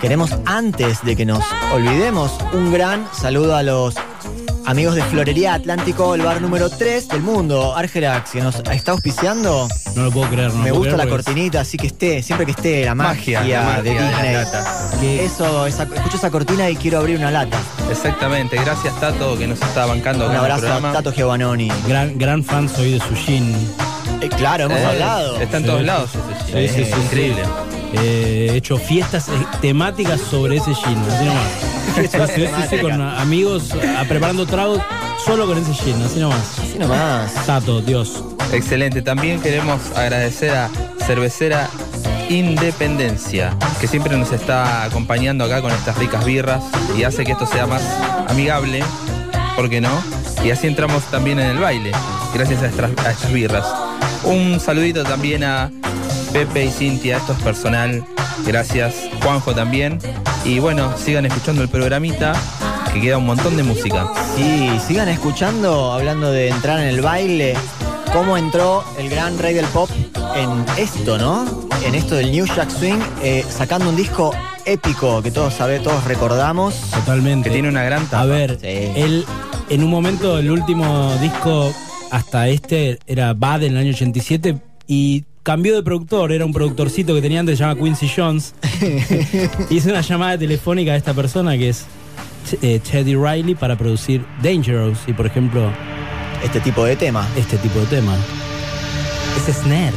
Queremos, antes de que nos olvidemos, un gran saludo a los amigos de Florería Atlántico, el bar número 3 del mundo. Argelax, que nos está auspiciando. No lo puedo creer, no me lo puedo gusta la creer porque cortinita, así que esté, siempre que esté la magia, Magia, la de la Disney. lata. Que- Eso, esa- escucho esa cortina y quiero abrir una lata. Exactamente. Gracias, Tato, que nos está bancando Un abrazo a. Tato Giovannoni. Gran, gran fan soy de Sushin. Eh, claro, hemos Eh, hablado. Está en Sí, todos lados ese Sí, sí, Increíble. Eh, he hecho fiestas eh, temáticas sobre ese gin, así nomás. Sí, sí, con amigos ah, preparando tragos solo con ese gin, así nomás. Así nomás. Tato, Dios. Excelente. También queremos agradecer a Cervecera Independencia, que siempre nos está acompañando acá con estas ricas birras y hace que esto sea más amigable, ¿por qué no? Y así entramos también en el baile, gracias a estas, a estas birras. Un saludito también a Pepe y Cintia, esto es personal, gracias. Juanjo también. Y bueno, sigan escuchando el programita, que queda un montón de música. Y sigan escuchando, hablando de entrar en el baile, cómo entró el gran rey del pop en esto, ¿no? En esto del New Jack Swing, eh, sacando un disco épico que todos sabe, todos recordamos. Totalmente. Que tiene una gran tapa. A ver, Sí. él en un momento, el último disco hasta este era Bad en el año 87 y cambió de productor, era un productorcito que tenía antes, se llama Quincy Jones. Hice una llamada telefónica a esta persona que es eh, Teddy Riley para producir Dangerous y por ejemplo Este tipo de tema. este tipo de tema. Ese snare.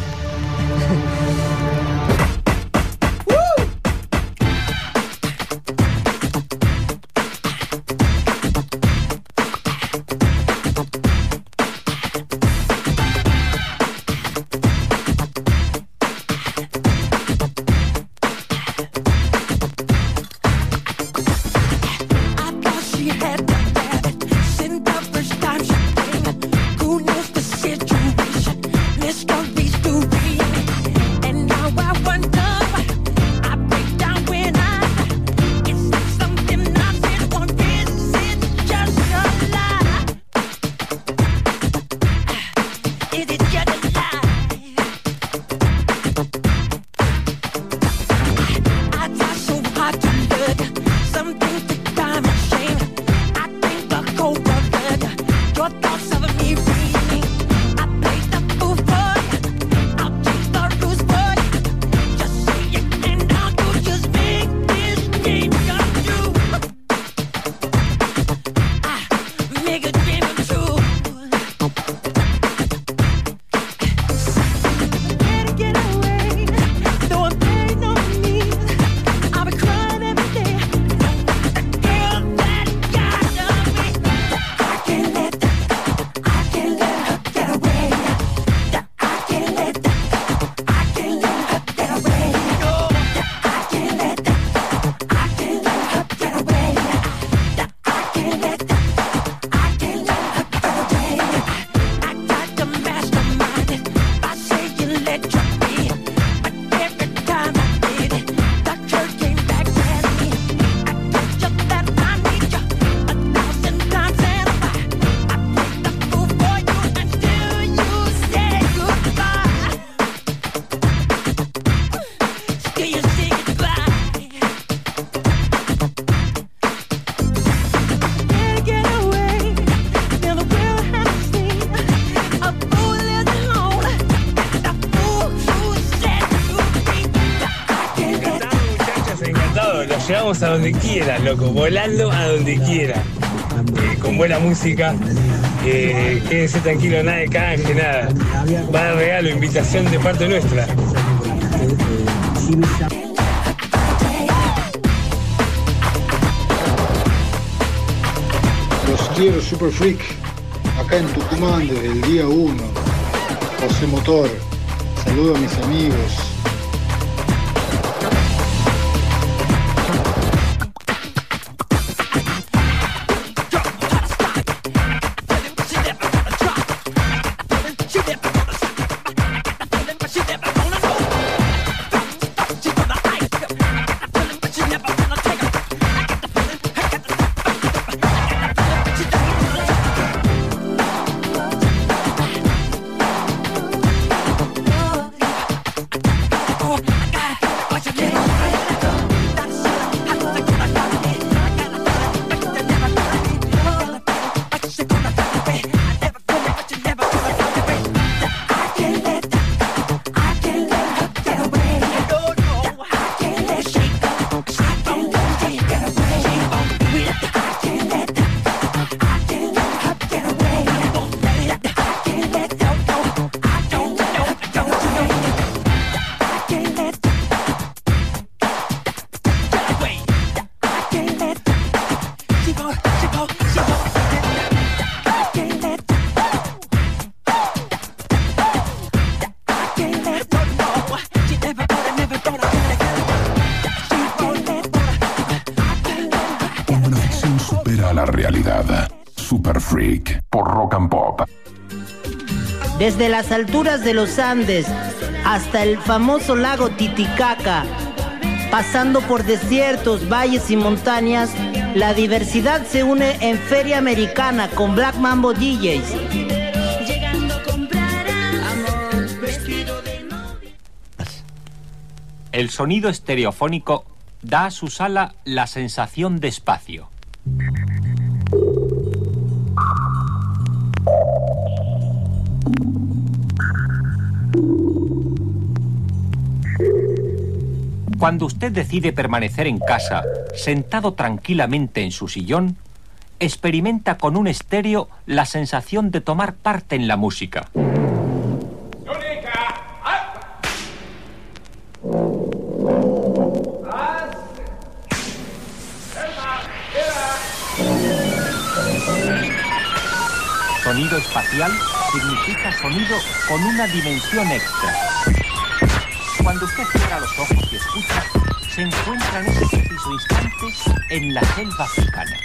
A donde quiera, loco, volando a donde quiera. Eh, con buena música. Eh, quédense tranquilos, nada de canje, nada. Va de regalo, invitación de parte nuestra. Los quiero, Super Freak. Acá en Tucumán desde el día 1. José Motor. Saludo a mis amigos. Desde las alturas de los Andes hasta el famoso lago Titicaca, pasando por desiertos, valles y montañas, la diversidad se une en Feria Americana con Black Mambo DJs. El sonido estereofónico da a su sala la sensación de espacio. Cuando usted decide permanecer en casa, sentado tranquilamente en su sillón, experimenta con un estéreo la sensación de tomar parte en la música. Sonido espacial significa sonido con una dimensión extra. Cuando usted cierra los ojos y escucha, se encuentra en ese preciso instante en la selva africana.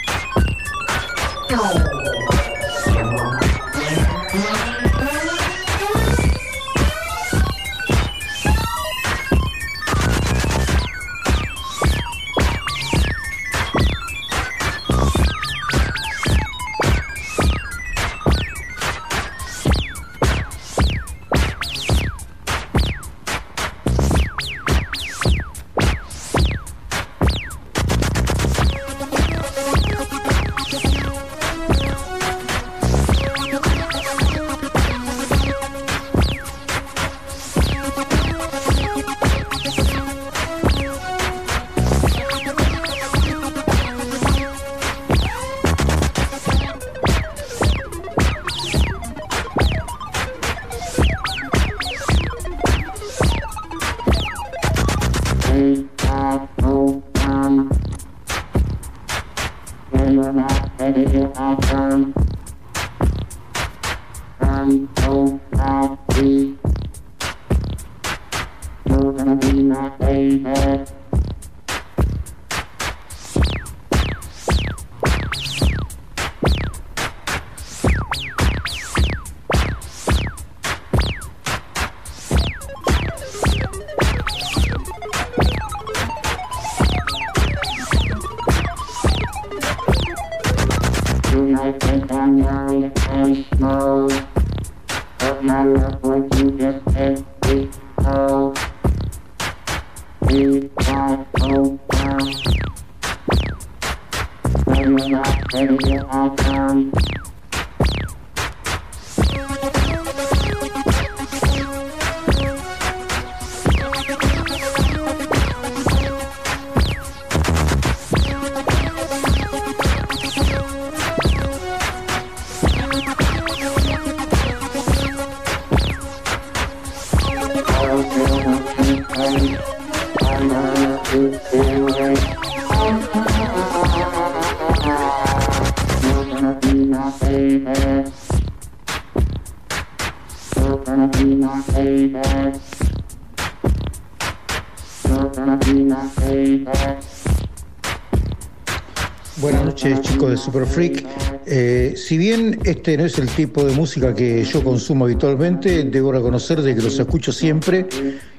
Super Freak. Eh, si bien este no es el tipo de música que yo consumo habitualmente, debo reconocer de que los escucho siempre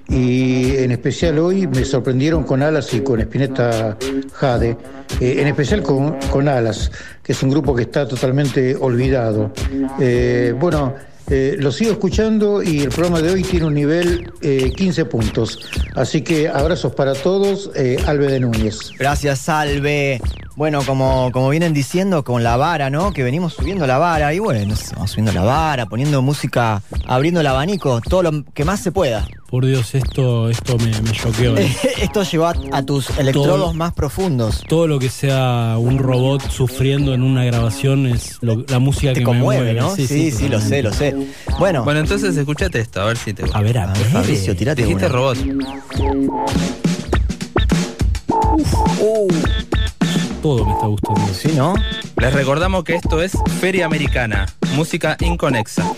y en especial hoy me sorprendieron con Alas y con Spinetta Jade, Eh, en especial con, con Alas, que es un grupo que está totalmente olvidado. Eh, bueno, eh, lo sigo escuchando y el programa de hoy tiene un nivel eh, 15 puntos. Así que abrazos para todos, Albe de Núñez. Gracias, Salve. Bueno, como, como vienen diciendo, con la vara, ¿no? Que venimos subiendo la vara y bueno, vamos subiendo la vara, poniendo música, abriendo el abanico, todo lo que más se pueda. Por Dios, esto, esto me, me choqueó. ¿eh? Esto llevó a, a tus electrodos Todo- más profundos. Todo lo que sea un robot sufriendo en una grabación es lo- la música Te que conmueve, me mueve. ¿no? Sí, sí, lo sé, lo sé. Bueno. Bueno, entonces escuchate esto, a ver si te gusta. A ver, a ver. Fabricio, tirate Dijiste una. robot. Uh, Todo me está gustando. sí, ¿no? Les recordamos que esto es Feria Americana, música inconexa.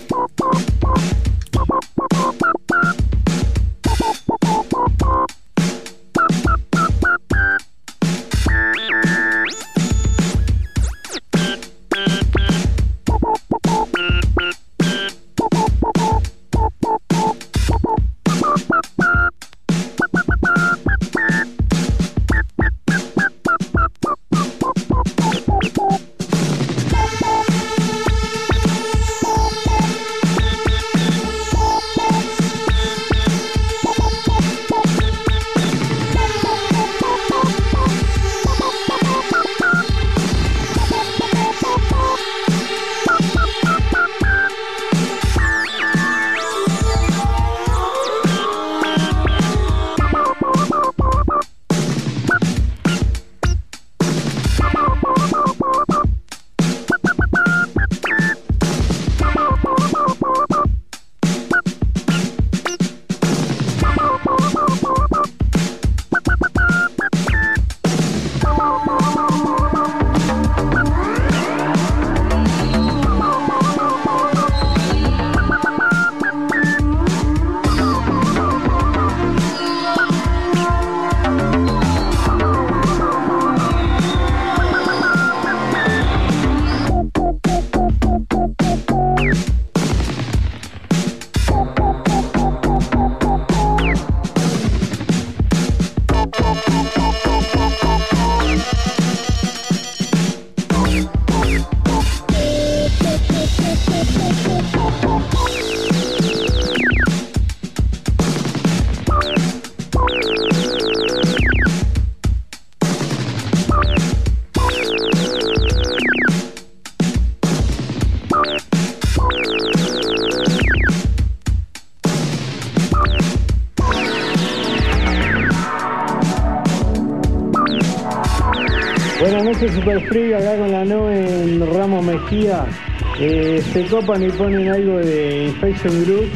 Eh, se copan y ponen algo de Infection Group.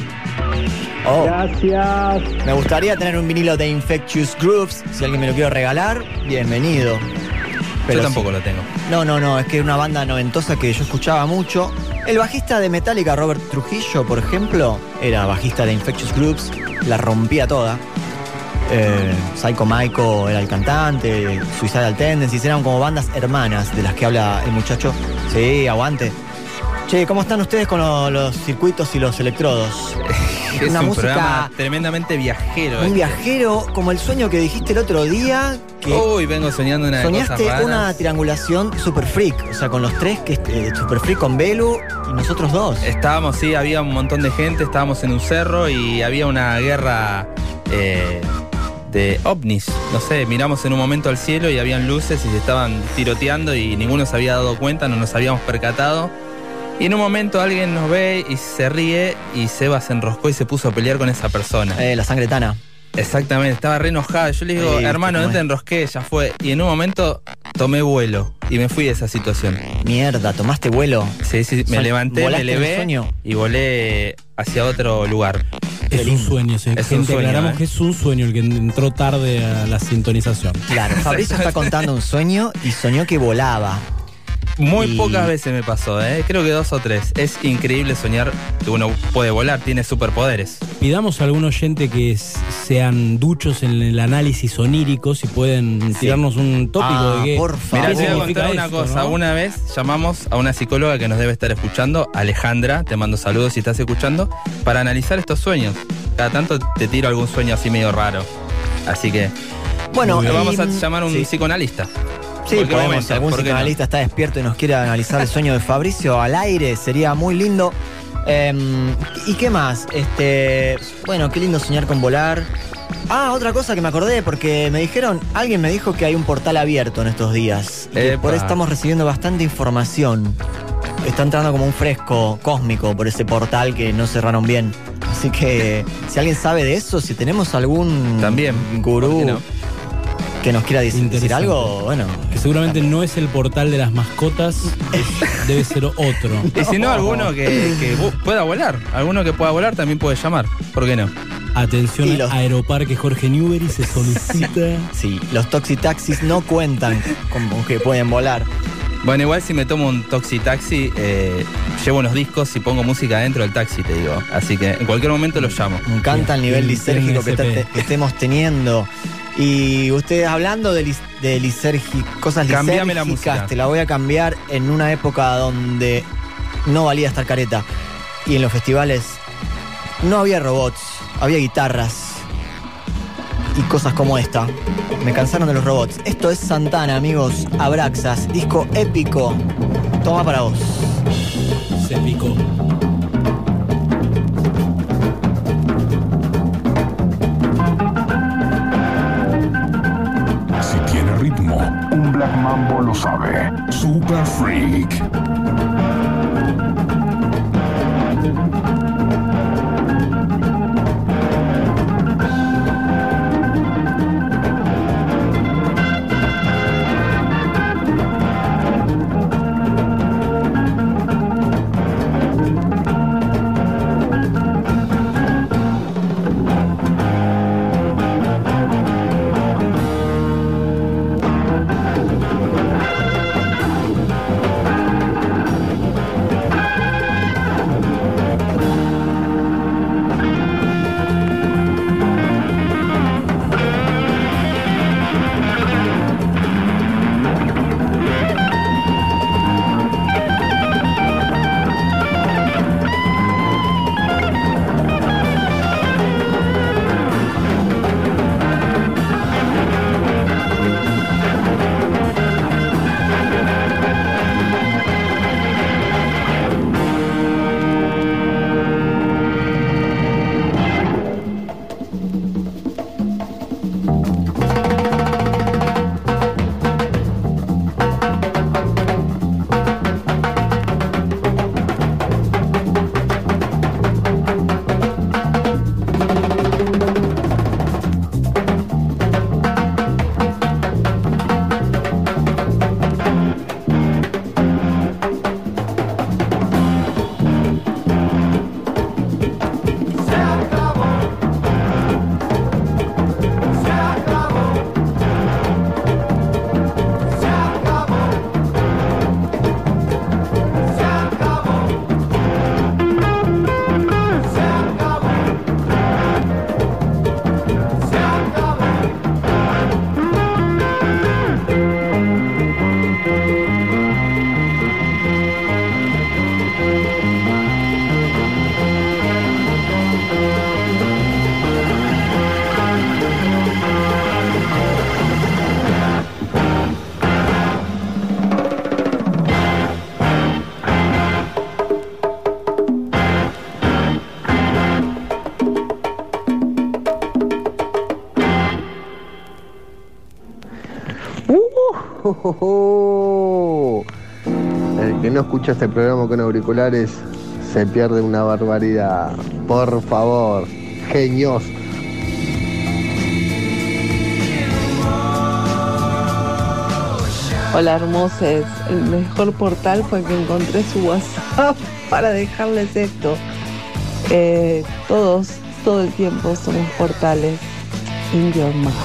Oh. Gracias. Me gustaría tener un vinilo de Infectious Groups. Si alguien me lo quiere regalar, bienvenido. Yo sí. tampoco lo tengo. No, no, no, es que es una banda noventosa que yo escuchaba mucho. El bajista de Metallica, Robert Trujillo, por ejemplo, era bajista de Infectious Groups, la rompía toda. Eh, Psycho Maiko era el cantante, Suicidal Tendencies, eran como bandas hermanas de las que habla el muchacho. Sí, aguante. Che, ¿cómo están ustedes con lo- los circuitos y los electrodos? Es una un música programa tremendamente viajero. muy este. viajero, como el sueño que dijiste el otro día, que Uy, vengo soñando una Soñaste una triangulación super freak, o sea, con los tres, que eh, super freak con Belu y nosotros dos. Estábamos, sí, había un montón de gente, estábamos en un cerro y había una guerra eh, de ovnis. No sé, miramos en un momento al cielo y habían luces y se estaban tiroteando y ninguno se había dado cuenta, no nos habíamos percatado. Y en un momento alguien nos ve y se ríe y Seba se enroscó y se puso a pelear con esa persona. Eh, la sangre tana. Exactamente, estaba re enojada. Yo le digo, hermano, ¿cómo no te enrosqué, ya fue. Y en un momento tomé vuelo y me fui de esa situación. Mierda, tomaste vuelo. Sí, sí, me Sol- levanté, me sueño. y volé hacia otro lugar. Es un sueño, sí. Es un sueño, aclaramos ¿eh? que es un sueño el que entró tarde a la sintonización. Claro, Fabricio está contando un sueño y soñó que volaba. Muy Y- pocas veces me pasó, ¿eh? creo que dos o tres. Es increíble soñar que uno puede volar, tiene superpoderes. Pidamos a algún oyente que sean duchos en el análisis onírico, si pueden tirarnos un tópico Ah, de qué, por qué Mirá, te voy a contar una esto, cosa. ¿no? Una vez llamamos a una psicóloga que nos debe estar escuchando, Alejandra, te mando saludos si estás escuchando, para analizar estos sueños. Cada tanto te tiro algún sueño así medio raro. Así que Bueno, y- vamos a llamar a un sí. psicoanalista. Sí, podemos, si algún psicoanalista está despierto y nos quiere analizar el sueño de Fabricio al aire, sería muy lindo. Em, ¿Y qué más? Este, bueno, qué lindo soñar con volar. Ah, otra cosa que me acordé, porque me dijeron, alguien me dijo que hay un portal abierto en estos días. Y que Epa. por eso estamos recibiendo bastante información. Está entrando como un fresco cósmico por ese portal que no cerraron bien. Así que, si alguien sabe de eso, si tenemos algún También, gurú. Que nos quiera decir, algo, bueno. Que seguramente no es el portal de las mascotas, debe ser otro. Y si no, alguno que, que pueda volar. Alguno que pueda volar también puede llamar. ¿Por qué no? Atención, Y los- Aeroparque Jorge Newbery se solicita. Sí, los toxitaxis no cuentan como que pueden volar. Bueno, igual si me tomo un taxi taxi, eh, llevo unos discos y pongo música dentro del taxi, te digo. Así que en cualquier momento los llamo. Me encanta el nivel que, te- que estemos teniendo. Y ustedes hablando de, lis- de lisergi- cosas Cambiame la lisérgicas, música. te la voy a cambiar en una época donde no valía estar careta. Y en los festivales no había robots, había guitarras y cosas como esta. Me cansaron de los robots. Esto es Santana, amigos. Abraxas, disco épico. Toma para vos. Se picó. Super Freak. Escucha este programa con auriculares se pierde una barbaridad. Por favor, genios. Hola hermoses, el mejor portal fue que encontré su WhatsApp para dejarles esto. Eh, todos, todo el tiempo somos portales. In your mind.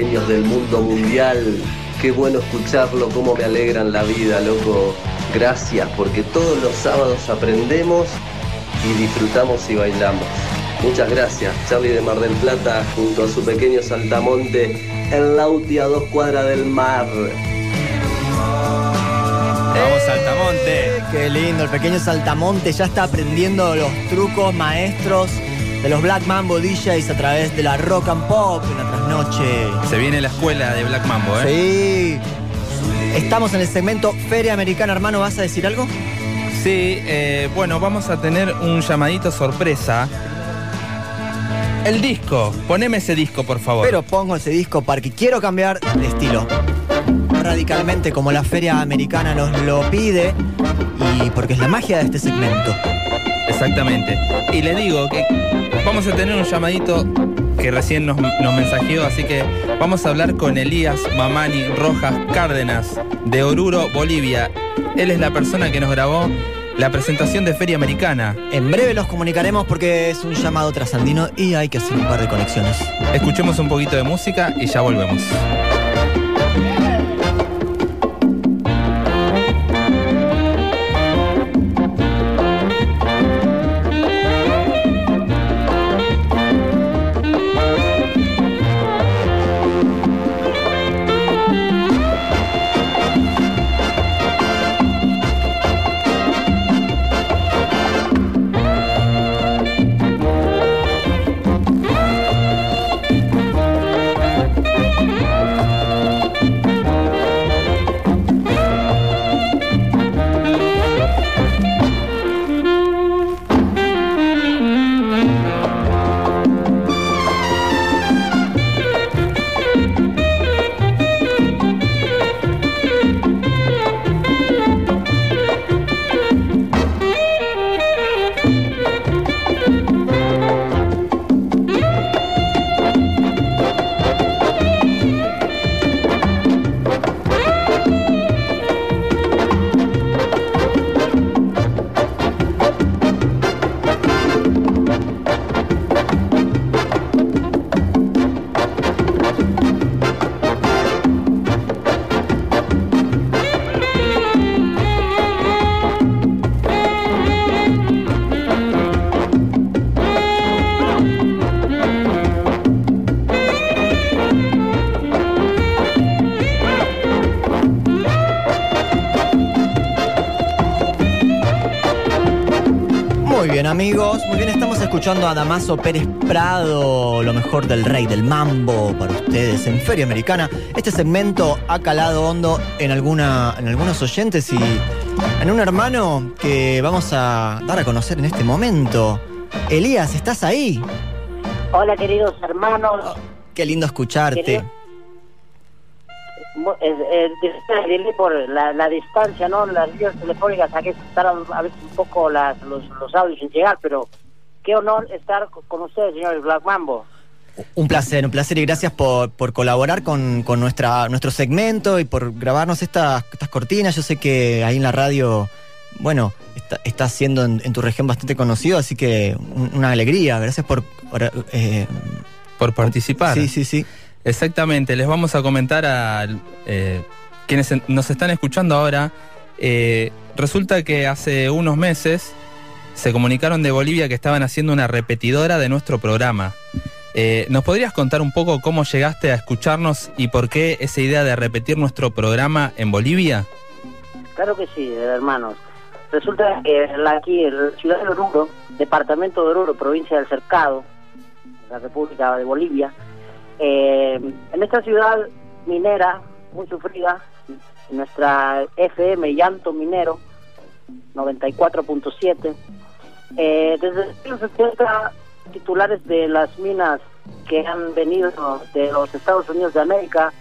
Genios del mundo mundial. Qué bueno escucharlo, cómo me alegran la vida, loco. Gracias, porque todos los sábados aprendemos y disfrutamos y bailamos. Muchas gracias, Charlie de Mar del Plata, junto a su pequeño saltamonte, en Lauti a dos cuadras del mar. Vamos, Saltamonte. Qué lindo, el pequeño Saltamonte ya está aprendiendo los trucos maestros de los Black Mambo DJs a través de la rock and pop en trasnoche. Se viene la escuela de Black Mambo, ¿eh? Sí. Estamos en el segmento Feria Americana, hermano, ¿vas a decir algo? Sí, eh, bueno, vamos a tener un llamadito sorpresa. El disco, poneme ese disco, por favor. Pero pongo ese disco porque quiero cambiar de estilo. Radicalmente como la Feria Americana nos lo pide y porque es la magia de este segmento. Exactamente. Y le digo que vamos a tener un llamadito que recién nos, nos mensajeó, así que vamos a hablar con Elías Mamani Rojas Cárdenas de Oruro, Bolivia. Él es la persona que nos grabó la presentación de Feria Americana. En breve los comunicaremos porque es un llamado trasandino y hay que hacer un par de conexiones. Escuchemos un poquito de música y ya volvemos. Escuchando a Damaso Pérez Prado, lo mejor del rey del mambo para ustedes en Feria Americana. Este segmento ha calado hondo en, alguna, en algunos oyentes y en un hermano que vamos a dar a conocer en este momento. Elías, ¿estás ahí? Hola queridos hermanos, Qué lindo escucharte. Querido. Eh, eh, por la, la distancia, ¿no? Las líneas telefónicas a que tardan a veces un poco las, los, los audios en llegar, pero qué honor estar co- con ustedes, señores Black Mambo. Un placer, un placer y gracias por, por colaborar con, con nuestra, nuestro segmento y por grabarnos estas, estas cortinas. Yo sé que ahí en la radio, bueno, está, está siendo en, en tu región bastante conocido, así que un- una alegría. Gracias por... por, eh, Por participar. Sí, sí, sí. Exactamente, les vamos a comentar a eh, quienes en- nos están escuchando ahora. eh, resulta que hace unos meses se comunicaron de Bolivia que estaban haciendo una repetidora de nuestro programa. Eh, ¿Nos podrías contar un poco cómo llegaste a escucharnos y por qué esa idea de repetir nuestro programa en Bolivia? Claro que sí, hermanos. Resulta que la- aquí, la ciudad de Oruro, departamento de Oruro, provincia del Cercado, la República de Bolivia, eh, en esta ciudad minera, muy sufrida, nuestra FM Llanto Minero, 94.7, eh, desde los 70 titulares de las minas que han venido de los Estados Unidos de América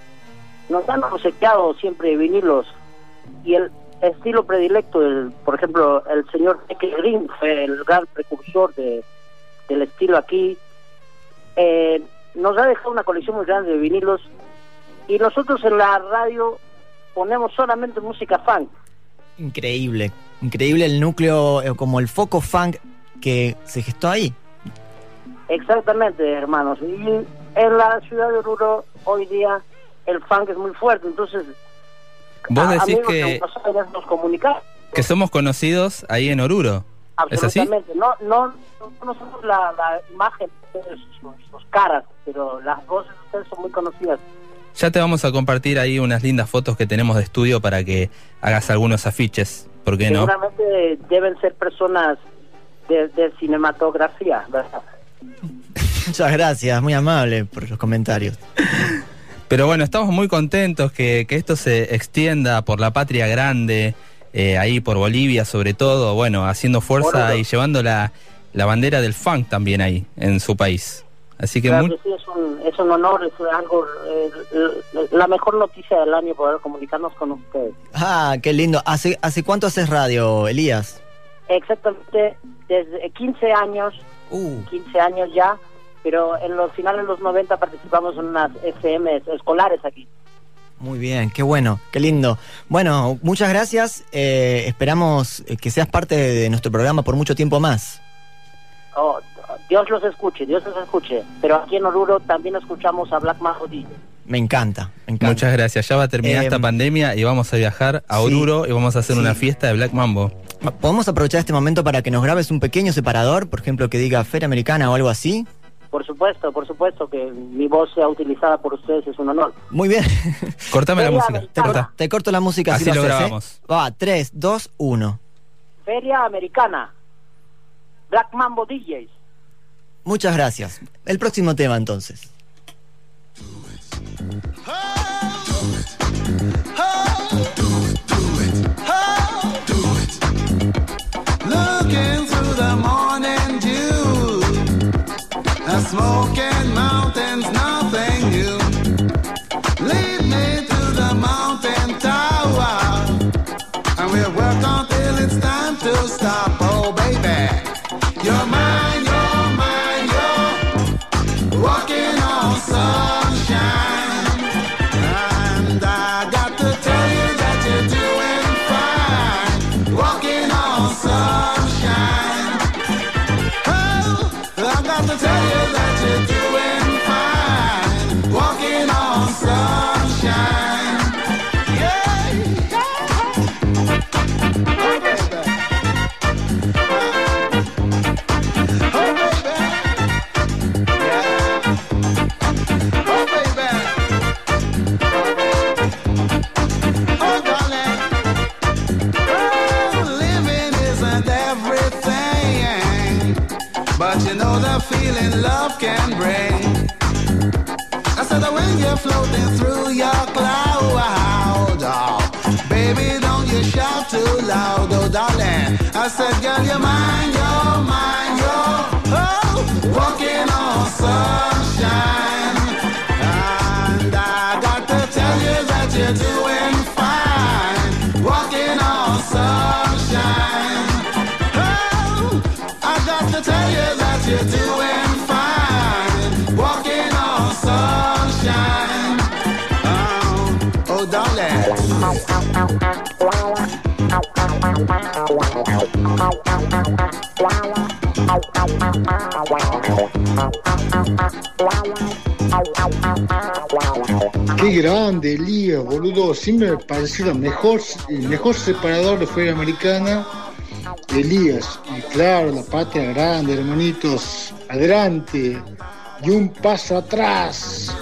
nos han obsequiado siempre vinilos. Y el estilo predilecto, del, por ejemplo, el señor Michael Green fue el gran precursor de, del estilo aquí, eh, nos ha dejado una colección muy grande de vinilos. Y nosotros en la radio ponemos solamente música funk. Increíble, increíble el núcleo, eh, como el foco funk que se gestó ahí. Exactamente, hermanos. Y en la ciudad de Oruro hoy día el funk es muy fuerte, entonces Vos a- decís que, Aires nos comunicamos. que somos conocidos ahí en Oruro. ¿Es así? Absolutamente. No, no, no conocemos la, la imagen de ustedes, sus, sus caras, pero las voces de ustedes son muy conocidas. Ya te vamos a compartir ahí unas lindas fotos que tenemos de estudio para que hagas algunos afiches. ¿Por qué no? Seguramente deben ser personas de, de cinematografía, ¿verdad? Muchas gracias, muy amable por los comentarios. Pero bueno, estamos muy contentos que, que esto se extienda por la patria grande, eh, ahí por Bolivia sobre todo, bueno, haciendo fuerza y llevando la, la bandera del funk también ahí, en su país. Así que Claro muy- que sí, es un, es un honor, es algo, eh, la mejor noticia del año poder comunicarnos con ustedes. Ah, qué lindo. ¿Hace, hace cuánto haces radio, Elías? Exactamente desde 15 años, 15 años ya, pero en los finales de los 90 participamos en unas FM escolares aquí. Muy bien, qué bueno, qué lindo. Bueno, muchas gracias. eh, esperamos eh, que seas parte de nuestro programa por mucho tiempo más. Oh, Dios los escuche, Dios los escuche, pero aquí en Oruro también escuchamos a Black Majo DJ. Me encanta, me encanta. muchas gracias. Ya va a terminar Eh, esta pandemia y vamos a viajar a sí, Oruro y vamos a hacer sí. una fiesta de Black Mambo. ¿Podemos aprovechar este momento para que nos grabes un pequeño separador? Por ejemplo, que diga Feria Americana o algo así. Por supuesto, por supuesto que mi voz sea utilizada por ustedes es un honor. Muy bien. Cortame la música. Te, corto, te corto la música Así lo haces, ¿eh? grabamos. Va, 3, 2, 1. Feria Americana, Black Mambo DJs. Muchas gracias. El próximo tema entonces. Mountains, the feeling love can bring. I said that when you're floating through your cloud, oh, baby, don't you shout too loud, oh darling. I said, girl, you're mine, you're mine, you're oh, walking on sunshine. And I got to tell you that you're doing Qué grande, Elías, boludo. Siempre me pareció el mejor, el mejor separador de Feria Americana. Elías. Claro, la patria grande, hermanitos. Adelante. Y un paso atrás.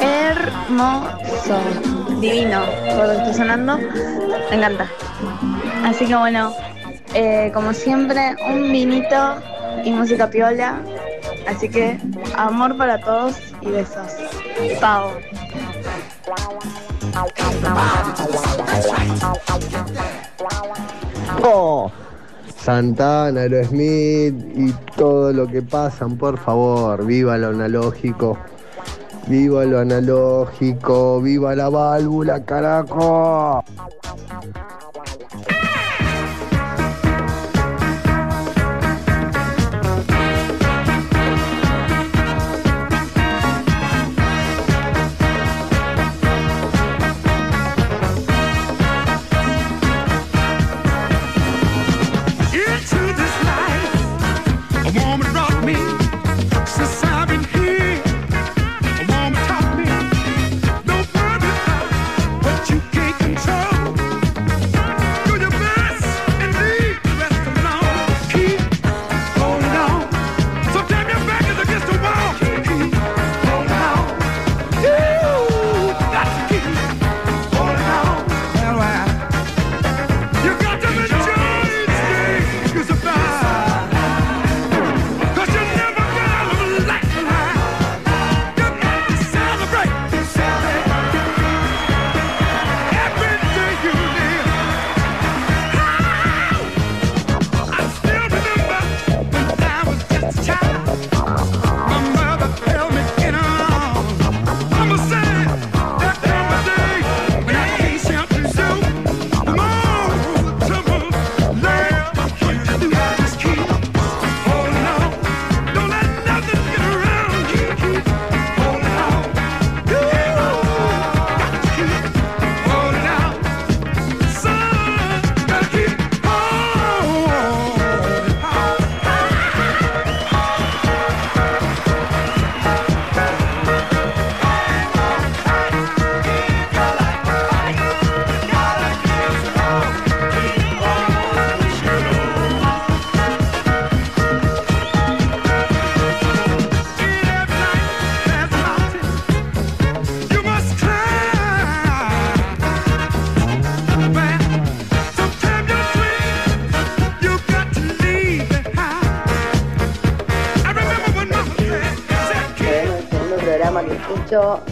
Hermoso, divino, todo está sonando, me encanta. Así que bueno, eh, como siempre, un vinito y música piola. Así que amor para todos y besos. Oh, Santana, Aerosmith y todo lo que pasan, por favor, viva lo analógico. Viva lo analógico, viva la válvula, carajo.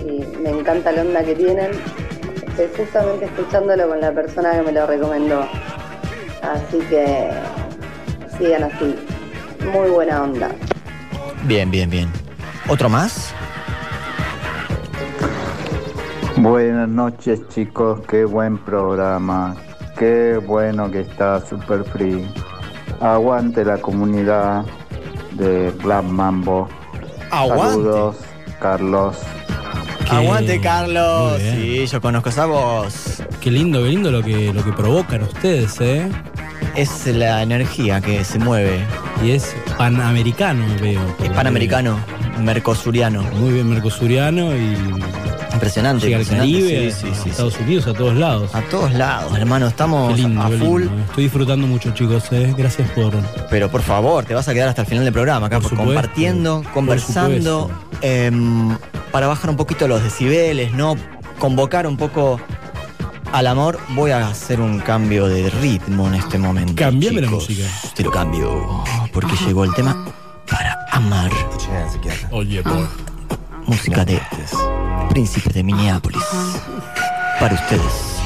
Y me encanta la onda que tienen. Estoy justamente escuchándolo con la persona que me lo recomendó. Así que sigan así. Muy buena onda. Bien, bien, bien. ¿Otro más? Buenas noches chicos, qué buen programa, qué bueno que está Super Free. Aguante la comunidad de Black Mambo. Aguante. Saludos, Carlos. Aguante, Carlos. Sí, yo conozco esa voz. Qué lindo, qué lindo lo que, lo que provocan ustedes, ¿eh? Es la energía que se mueve. Y es panamericano, veo. Es panamericano, mercosuriano. Muy bien, mercosuriano y. Impresionante. Llega al Caribe, sí, sí, a sí, Estados Unidos, a todos lados. A todos lados, hermano. Estamos lindo, a full. lindo. Estoy disfrutando mucho, chicos, ¿eh? Gracias por. Pero por favor, te vas a quedar hasta el final del programa acá, Por supuesto, compartiendo, por conversando, em, para bajar un poquito los decibeles, ¿no? Convocar un poco al amor. Voy a hacer un cambio de ritmo en este momento. Cambiame la música. Te lo cambio, porque llegó el tema para amar. Oye, boy. Música de Príncipe de Minneapolis. Para ustedes.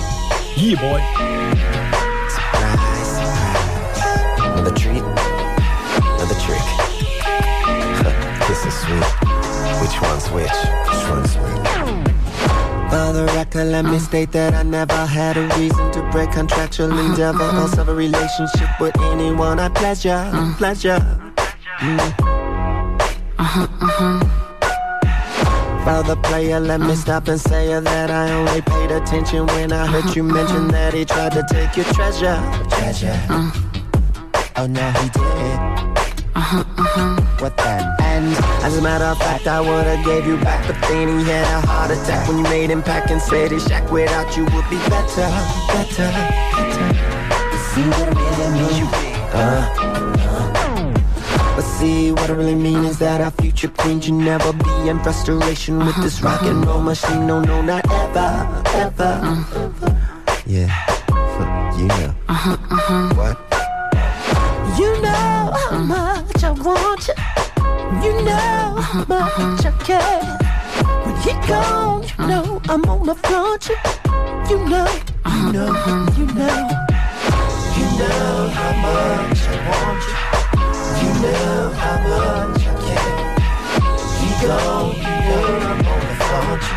Yeah, boy. Which one's which? Which one's which? For the record, let me state that I never had a reason to break contractual endeavor mm-hmm. or sever mm-hmm. relationship with anyone. I pleasure, mm. pleasure. Mm. For the player, let me mm. stop and say that I only paid attention when I heard you uh-huh, mention uh-huh. that he tried to take your treasure. Treasure. Oh no, he did. What then? And as a matter of fact, I would've gave you back, the then he had a heart attack when you made him pack and said his shack without you would be better, better, better. But See what I really mean? Uh, but see, what I really mean is that our future queen should never be in frustration with this rock and roll machine. No, no, not ever, ever. Yeah, you know. Uh-huh, uh-huh. What? You know I want you. You know uh-huh, how much uh-huh. I care. When he gone, you uh-huh. know I'm gonna flaunt you. You know, you know, you know. You know how much I want you. You know how much I care. He gone, you know I'm gonna flaunt you.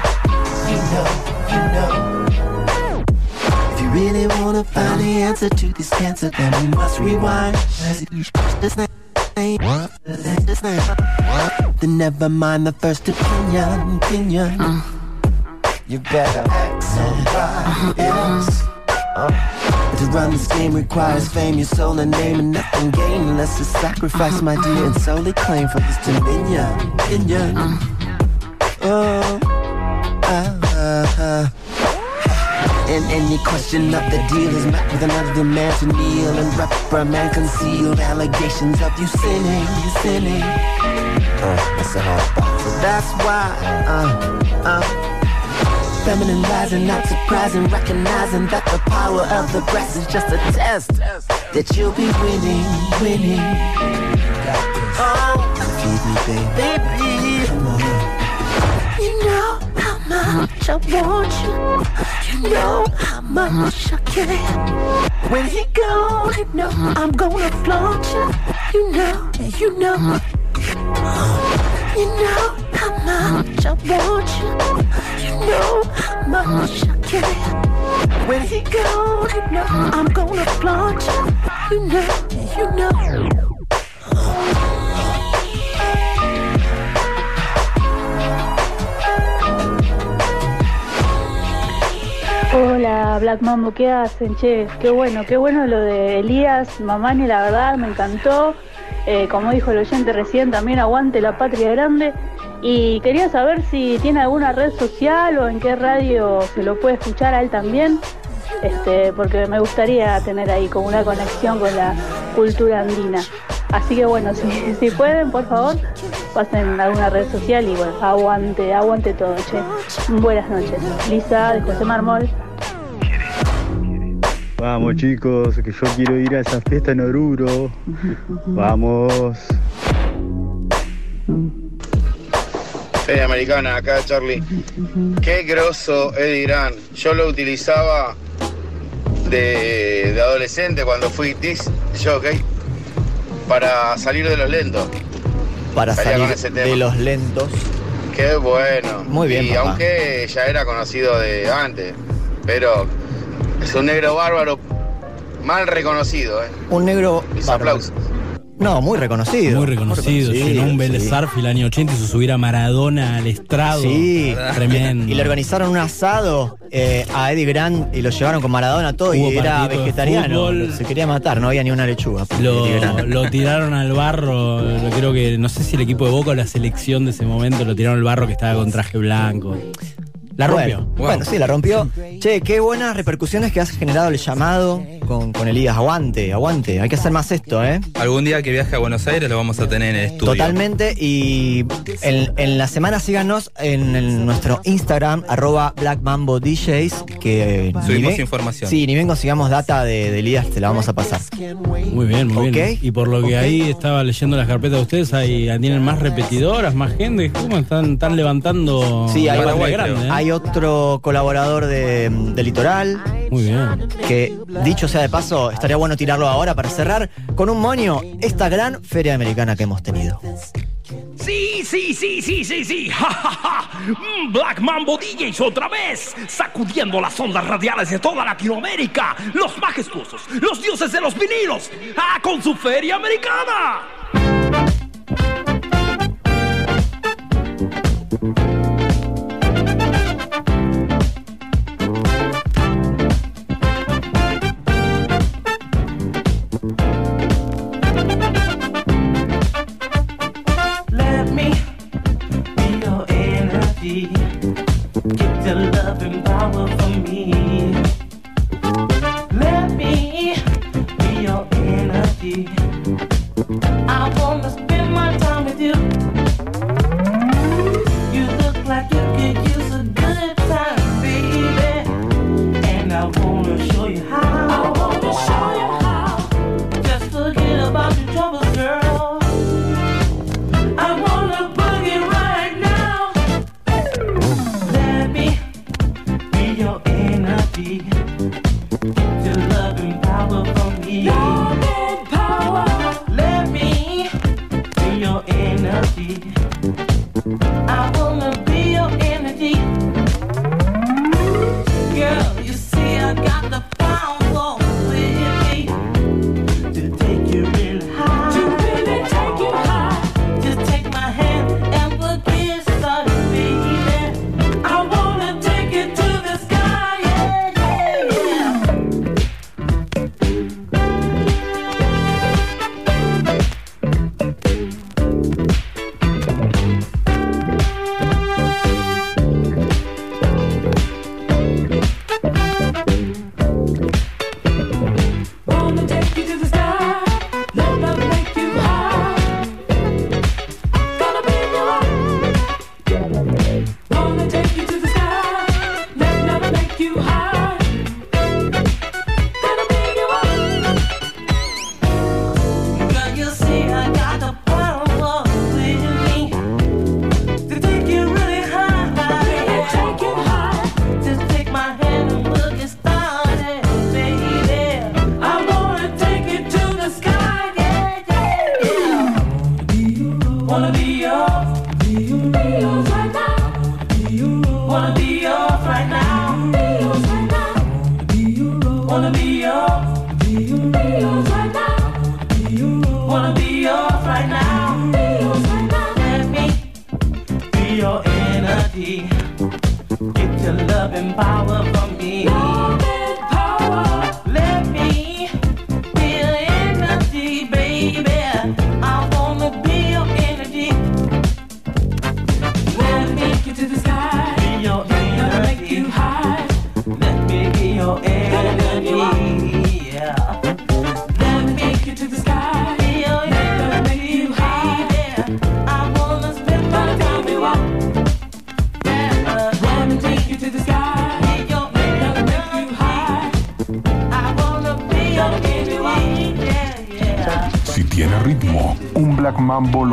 You know, you know. If you really wanna find the answer to this cancer, then we must rewind. This name. What? This name. What? Then never mind the first opinion. Opinion. You better act somebody else. Uh, to run this game requires fame, your soul and name, and nothing gained unless to sacrifice my dear and solely claim for this dominion. Dominion. Oh, ah, ah, ah. And any question of the deal is met with another demand to kneel and reprimand concealed allegations of you sinning, sinning. Uh, that's a hard part. So that's why, uh, uh, feminine rising, not surprising, recognizing that the power of the breast is just a test that you'll be winning, winning. Oh, Feed me, babe. baby, you know much I want you. You know how much I care. When he gone, you know I'm gonna flaunt you. You know, you know. You know how much I want you. You know how much I care. When he gone, you know I'm gonna flaunt you. You know, you know. Black Mambo, ¿qué hacen? Che, qué bueno, qué bueno lo de Elías, Mamani, la verdad me encantó. Eh, como dijo el oyente recién, también aguante la patria grande. Y quería saber si tiene alguna red social o en qué radio se lo puede escuchar a él también. Este, porque me gustaría tener ahí como una conexión con la cultura andina. Así que bueno, si, pueden, por favor, pasen a alguna red social y bueno, aguante, aguante todo, che. Buenas noches. Lisa de José Marmol. Vamos chicos, que yo quiero ir a esa fiesta en Oruro. Vamos. Feria Americana, acá Charlie. Qué grosso Eddie Grant. Yo lo utilizaba de, de adolescente cuando fui disc jockey para salir de los lentos. Para Salía salir con ese tema. de los lentos. Qué bueno. Muy bien, Y papá. aunque ya era conocido de antes, pero es un negro bárbaro mal reconocido, ¿eh? Un negro. Mis bárbaro. aplausos. No, muy reconocido. Muy reconocido, llenó un Vélez sí. El año 80 y hizo subir a Maradona al estrado. Sí, Tremendo. Y le organizaron un asado eh, a Eddie Grant y lo llevaron con Maradona todo Hubo y era vegetariano. Se quería matar, no había ni una lechuga. Lo tiraron al barro, lo creo que, no sé si el equipo de Boca o la selección de ese momento lo tiraron al barro que estaba con traje blanco. La rompió. Bueno, bueno, sí, la rompió. Che, qué buenas repercusiones que has generado el llamado con, con Elías. Aguante, aguante. Hay que hacer más esto, ¿eh? Algún día que viaje a Buenos Aires lo vamos a tener en el estudio. Totalmente. Y en, en la semana síganos en, el- nuestro Instagram, arroba Black Mambo DJs, que Subimos bien- información. Sí, ni bien consigamos data de, de Elías, te la vamos a pasar. Muy bien, muy bien. Y por lo que ahí estaba leyendo las carpetas de ustedes, ahí tienen más repetidoras, más gente. ¿Cómo están, están levantando? Sí, hay, Paraguay, grande, ¿eh? hay otro colaborador de, de Litoral. Muy bien. Que, dicho sea de paso, estaría bueno tirarlo ahora para cerrar con un moño esta gran feria americana que hemos tenido. Sí, sí, sí, sí, sí, sí. Ja, ja, ja. Mm, Black Mambo DJs otra vez, sacudiendo las ondas radiales de toda Latinoamérica. Los majestuosos, los dioses de los vinilos. Ah, con su feria americana. Get your love and power from me. I will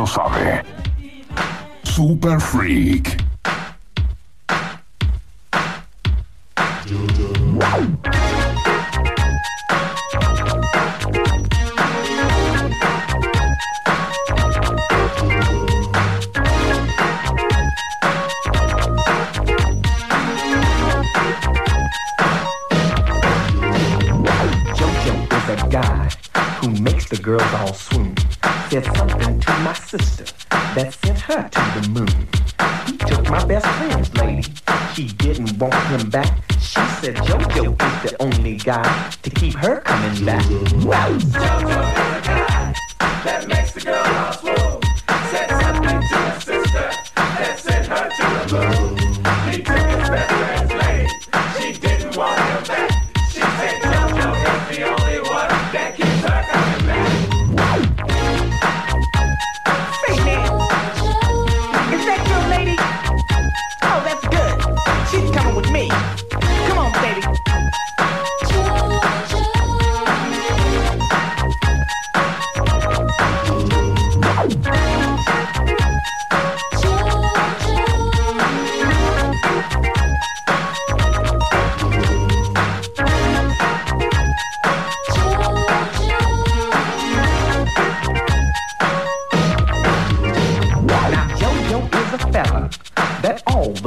sabe. Super Freak.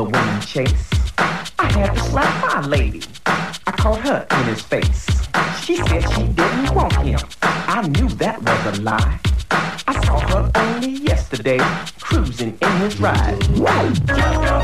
The chase. I had to slap my lady. I caught her in his face. She said she didn't want him. I knew that was a lie. I saw her only yesterday, cruising in his ride.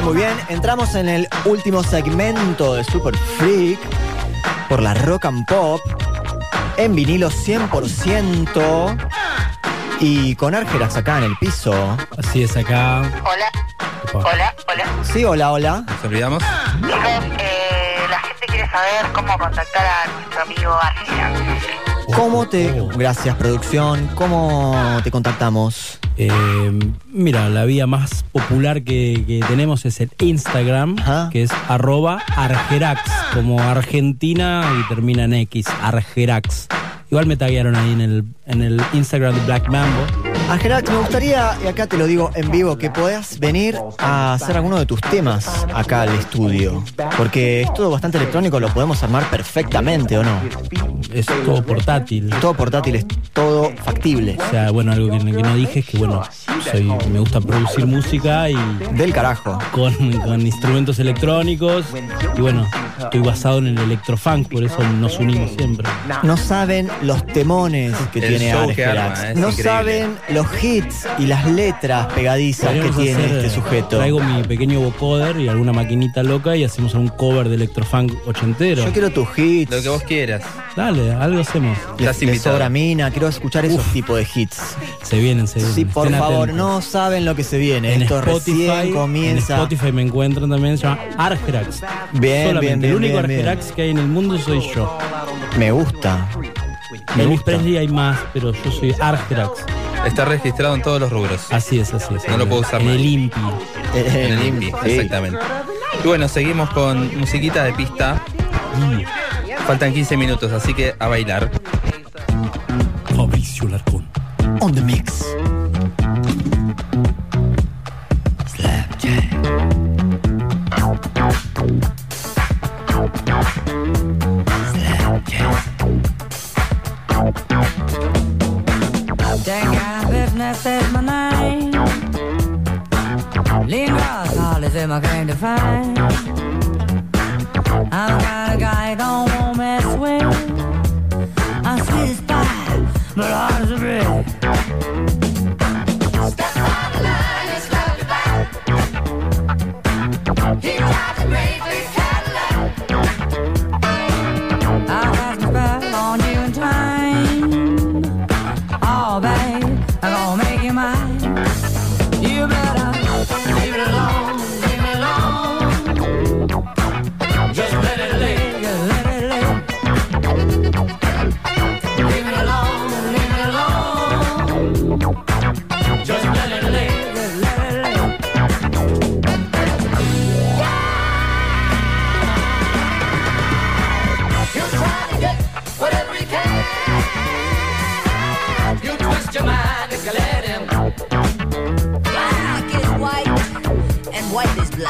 Bien, muy bien. Entramos en el último segmento de Super Freak por la Rock and Pop en vinilo 100% y con Argerax acá en el piso. Así es acá. Hola. Hola, hola. Sí, hola, hola. ¿Nos olvidamos? Chicos, eh, la gente quiere saber cómo contactar a nuestro amigo Argela. ¿Cómo te... Gracias, producción. ¿Cómo te contactamos? Eh, mira, la vía más popular que, que tenemos es el Instagram, que es arroba argerax, como Argentina y termina en X, argerax. Igual me taguearon ahí en el, en el Instagram de Black Mambo. Argerax, me gustaría, y acá te lo digo en vivo, que puedas venir a hacer alguno de tus temas acá al estudio. Porque es todo bastante electrónico, lo podemos armar perfectamente, ¿o no? Es todo portátil. Todo portátil, es todo factible. O sea, bueno, algo que, que no dije es que, bueno, soy, me gusta producir música y... Del carajo. Con, con instrumentos electrónicos. Y bueno, estoy basado en el electrofunk, por eso nos unimos siempre. No saben los temones que El tiene es no increíble. saben los hits y las letras pegadizas que tiene hacer, este sujeto. Traigo mi pequeño vocoder y alguna maquinita loca y hacemos un cover de electrofunk ochentero. Yo quiero tus hits. Lo que vos quieras. Dale, algo hacemos. Les, les sobra mina, quiero escuchar esos tipos de hits. Se vienen, se vienen. Sí, por Estén favor, atentos. no saben lo que se viene. En Esto Spotify, recién comienza. En Spotify me encuentran también, se llama Argerax. Bien, Solamente, bien, bien, El único bien, bien. Argerax que hay en el mundo soy yo. Me gusta. Me Elvis gusta. Presley hay más, pero yo soy Argerax. Está registrado en todos los rubros. Así es, así es. No lo puedo usar En más. el INPI. En el INPI, sí. exactamente. Y bueno, seguimos con musiquita de pista. Faltan 15 minutos, así que a bailar. Fabricio Larcón. On the mix. In my claim to fame. I'm the kind of guy you don't want mess with. I'm sweet as pie, but hard it.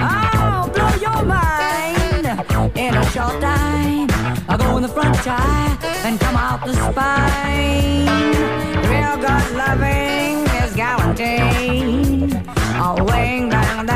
I'll blow your mind in a short time. I go in the front tire and come out the spine. Real good loving is guaranteed. I'll wing down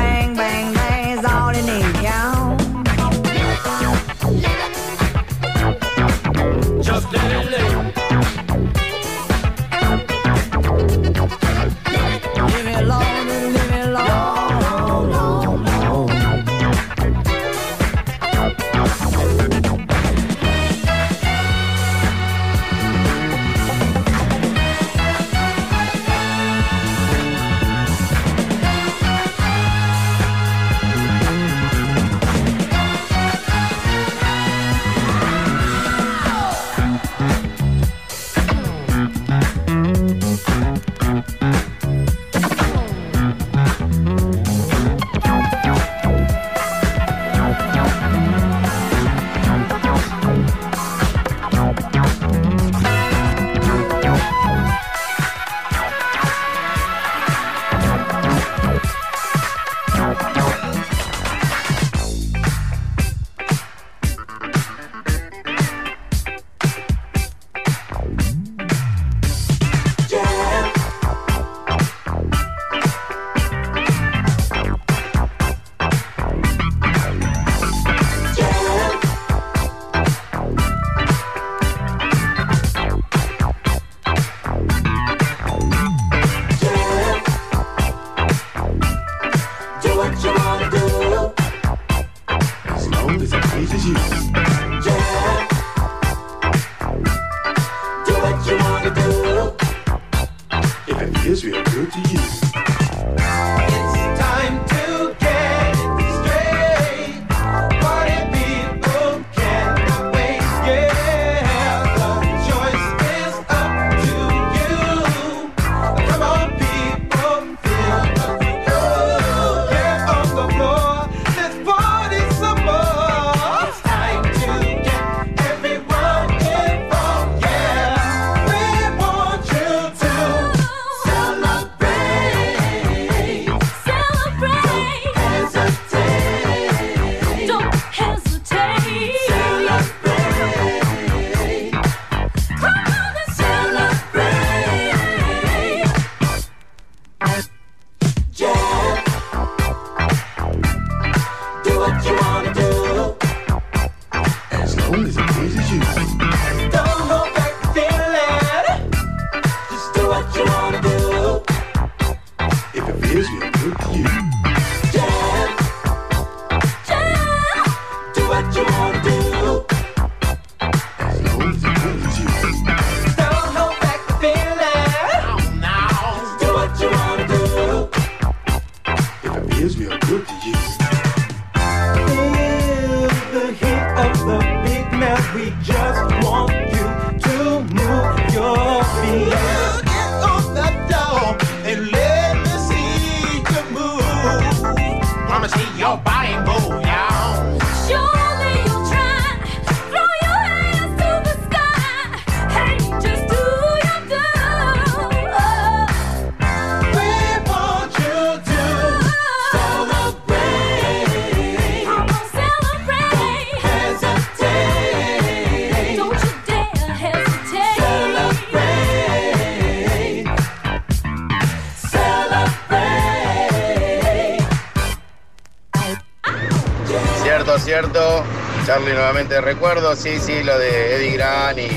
Charlie nuevamente recuerdo, sí, sí, lo de Eddie Gran y,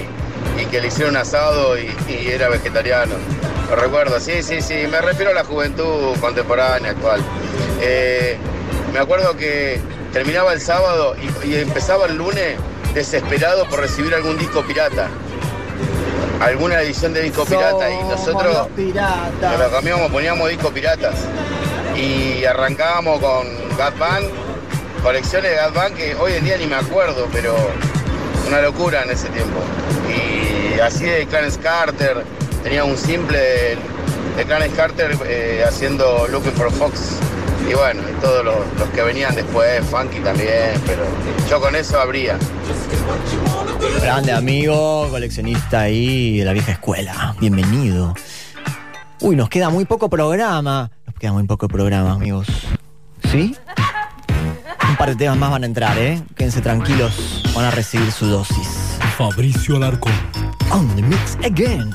y que le hicieron asado y, y era vegetariano. Lo recuerdo, sí, sí, sí. Me refiero a la juventud contemporánea, actual. Eh, me acuerdo que terminaba el sábado y, y empezaba el lunes desesperado por recibir algún disco pirata. Alguna edición de disco pirata. Y nosotros nos lo comíamos, poníamos discos piratas. Y arrancábamos con Gat Band, colecciones de Gat Band que hoy en día ni me acuerdo, pero una locura en ese tiempo. Y así de Clarence Carter, tenía un simple de, de Clarence Carter eh, haciendo Looking for Fox. Y bueno, y todos los, los que venían después, Funky también, pero yo con eso abría. Grande amigo, coleccionista ahí de la vieja escuela. Bienvenido. Uy, nos queda muy poco programa. Nos queda muy poco programa, amigos. ¿Sí? Un par de temas más van a entrar, ¿eh? Quédense tranquilos, van a recibir su dosis. Fabricio Alarcón. on the mix again.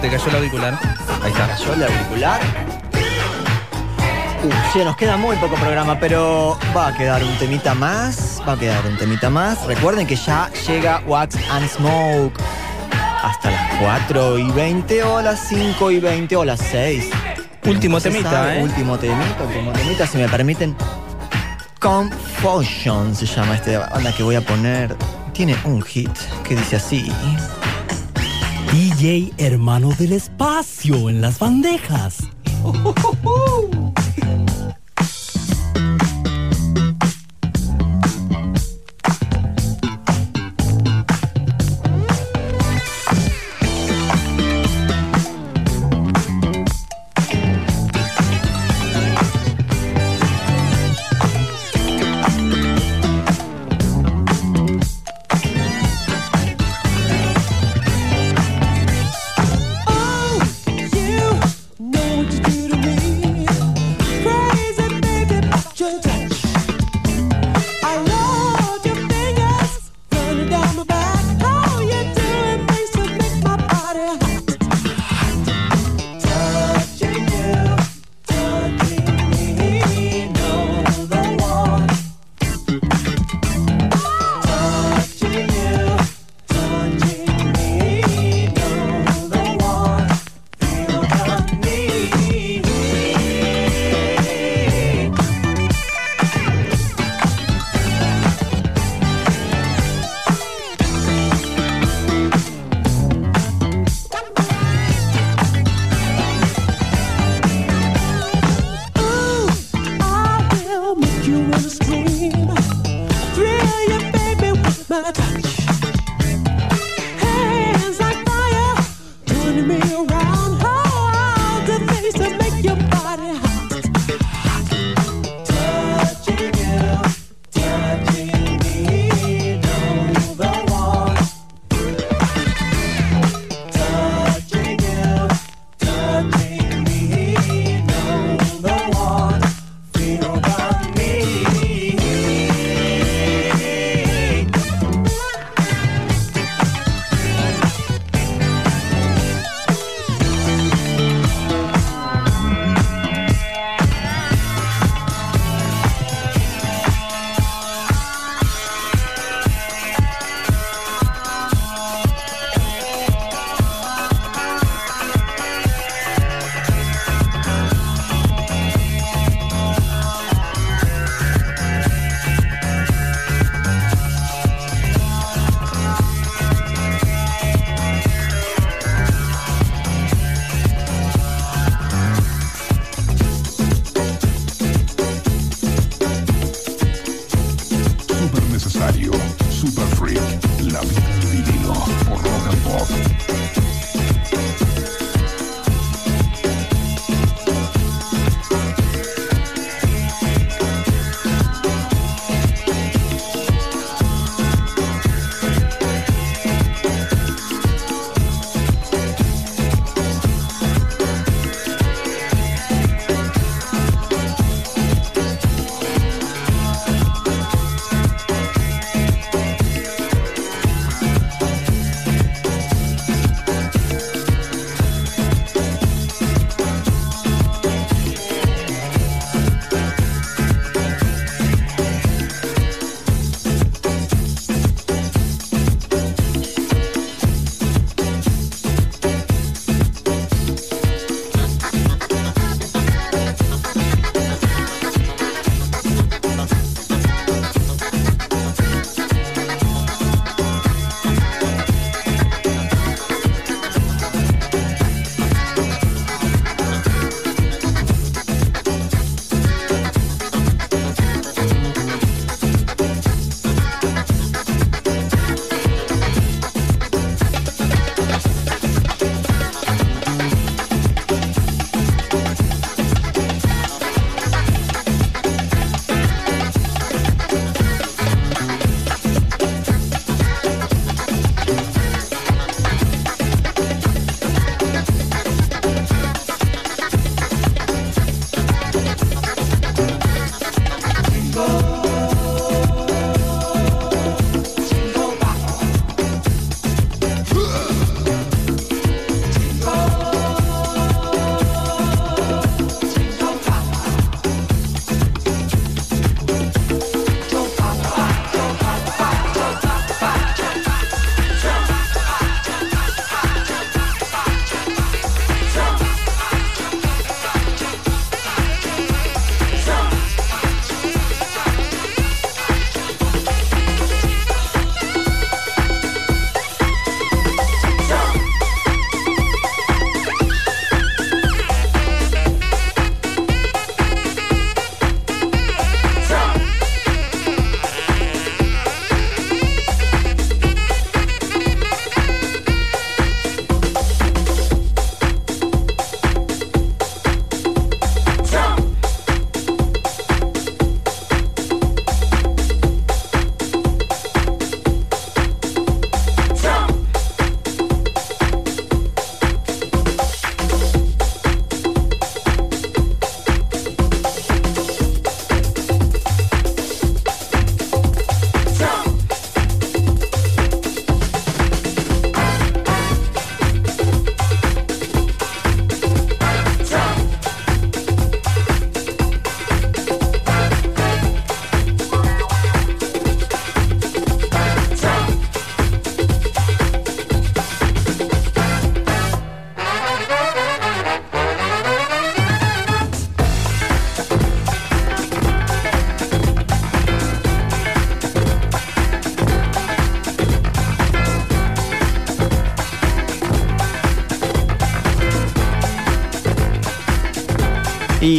Te cayó el auricular. Ahí está. ¿Cayó el auricular? Uh, sí, nos queda muy poco programa, pero va a quedar un temita más. Va a quedar un temita más. Recuerden que ya llega Wax and Smoke hasta las 4 y 20 o las 5 y 20 o las 6. Último No temita, sabe. ¿eh? Último temita, último temita, si me permiten. Confusion se llama este banda que voy a poner. Tiene un hit que dice así. DJ hermano del espacio en las bandejas.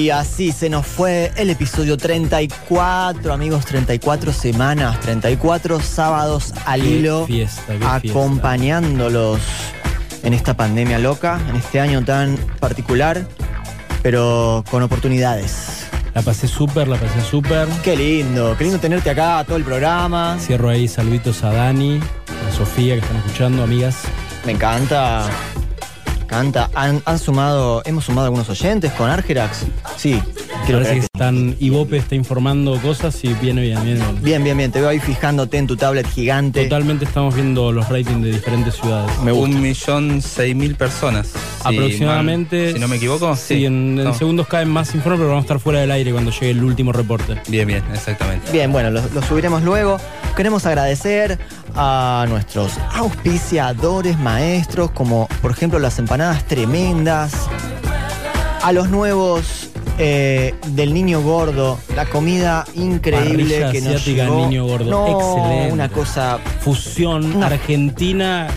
Y así se nos fue el episodio 34, amigos, 34 semanas, 34 sábados al Qué hilo, fiesta, qué fiesta. acompañándolos en esta pandemia loca, en este año tan particular, pero con oportunidades. La pasé súper, la pasé súper. Qué lindo, qué lindo tenerte acá, todo el programa. Cierro ahí saluditos a Dani, a Sofía que están escuchando, amigas. Me encanta. Canta. Han, han sumado, hemos sumado algunos oyentes con Argerax. Sí, Parece creer que están, Ibope está informando cosas y viene bien, viene bien. Bien, bien, bien. Te veo ahí fijándote en tu tablet gigante. Totalmente estamos viendo los ratings de diferentes ciudades. Un millón seis mil personas. si Aproximadamente. si no me equivoco. Sí, en, en No. segundos caen más informes, pero vamos a estar fuera del aire cuando llegue el último reporte. Bien, bien, exactamente. Bien, bueno, lo, lo subiremos luego. Queremos agradecer a nuestros auspiciadores, maestros, como por ejemplo las empanadas tremendas, a los nuevos eh, del niño gordo, la comida increíble Parrilla que nos asiática llegó. Niño Gordo. No, Excelente. Una cosa Fusión argentina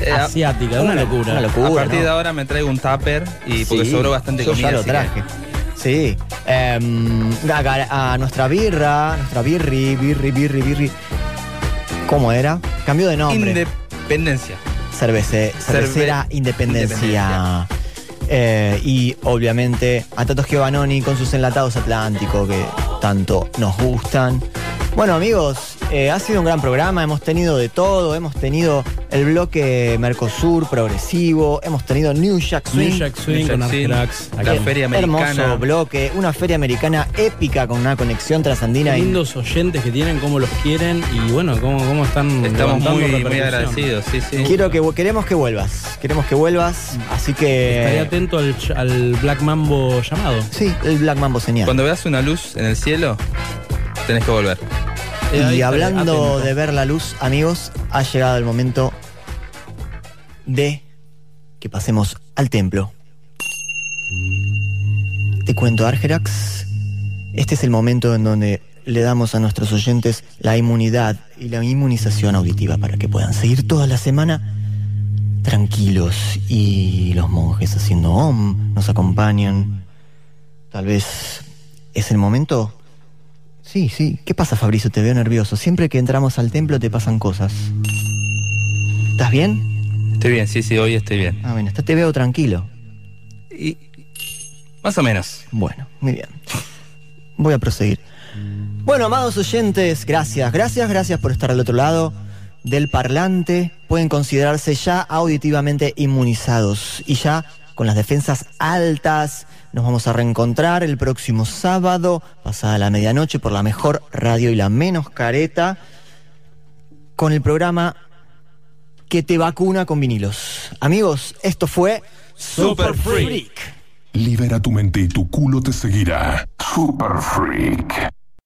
Eh, asiática, una, locura. una locura. A partir ¿no? de ahora me traigo un tupper y porque Sí, sobró bastante yo comida. ya lo traje. Sí. Em, a, a nuestra birra, nuestra birri, birri, birri, birri. ¿Cómo era? Cambió de nombre. Independencia. Cervece- cervecera Cerve- Independencia. Eh, y obviamente a Tato Giovannoni con sus enlatados Atlántico que tanto nos gustan. Bueno amigos, eh, ha sido un gran programa, hemos tenido de todo, hemos tenido el bloque Mercosur progresivo, hemos tenido New Jack Swing. New Jack Swing con la feria americana. Hermoso bloque, una feria americana épica con una conexión trasandina. Qué lindos oyentes que tienen, cómo los quieren y bueno, cómo, cómo están Estamos muy, agradecidos, sí, sí. Quiero que queremos que vuelvas, queremos que vuelvas, así Estaré que atento al, al Black Mambo llamado. sí, el Black Mambo señal. Cuando veas una luz en el cielo, tenés que volver. Y hablando de ver la luz, amigos, ha llegado el momento de que pasemos al templo. Te cuento, Argerax, este es el momento en donde le damos a nuestros oyentes la inmunidad y la inmunización auditiva para que puedan seguir toda la semana tranquilos y los monjes haciendo om nos acompañan. Tal vez es el momento Sí, sí. ¿Qué pasa, Fabricio? Te veo nervioso. Siempre que entramos al templo te pasan cosas. ¿Estás bien? Estoy bien, sí, sí, hoy estoy bien. Ah, bueno, está- te veo tranquilo. Más o menos. Bueno, muy bien. Voy a proseguir. Bueno, amados oyentes, gracias, gracias, gracias por estar al otro lado del parlante. Pueden considerarse ya auditivamente inmunizados y ya con las defensas altas. Nos vamos a reencontrar el próximo sábado, pasada la medianoche, por la mejor radio y la menos careta, con el programa que te vacuna con vinilos. Amigos, esto fue Super Freak. Libera tu mente y tu culo te seguirá. Super Freak.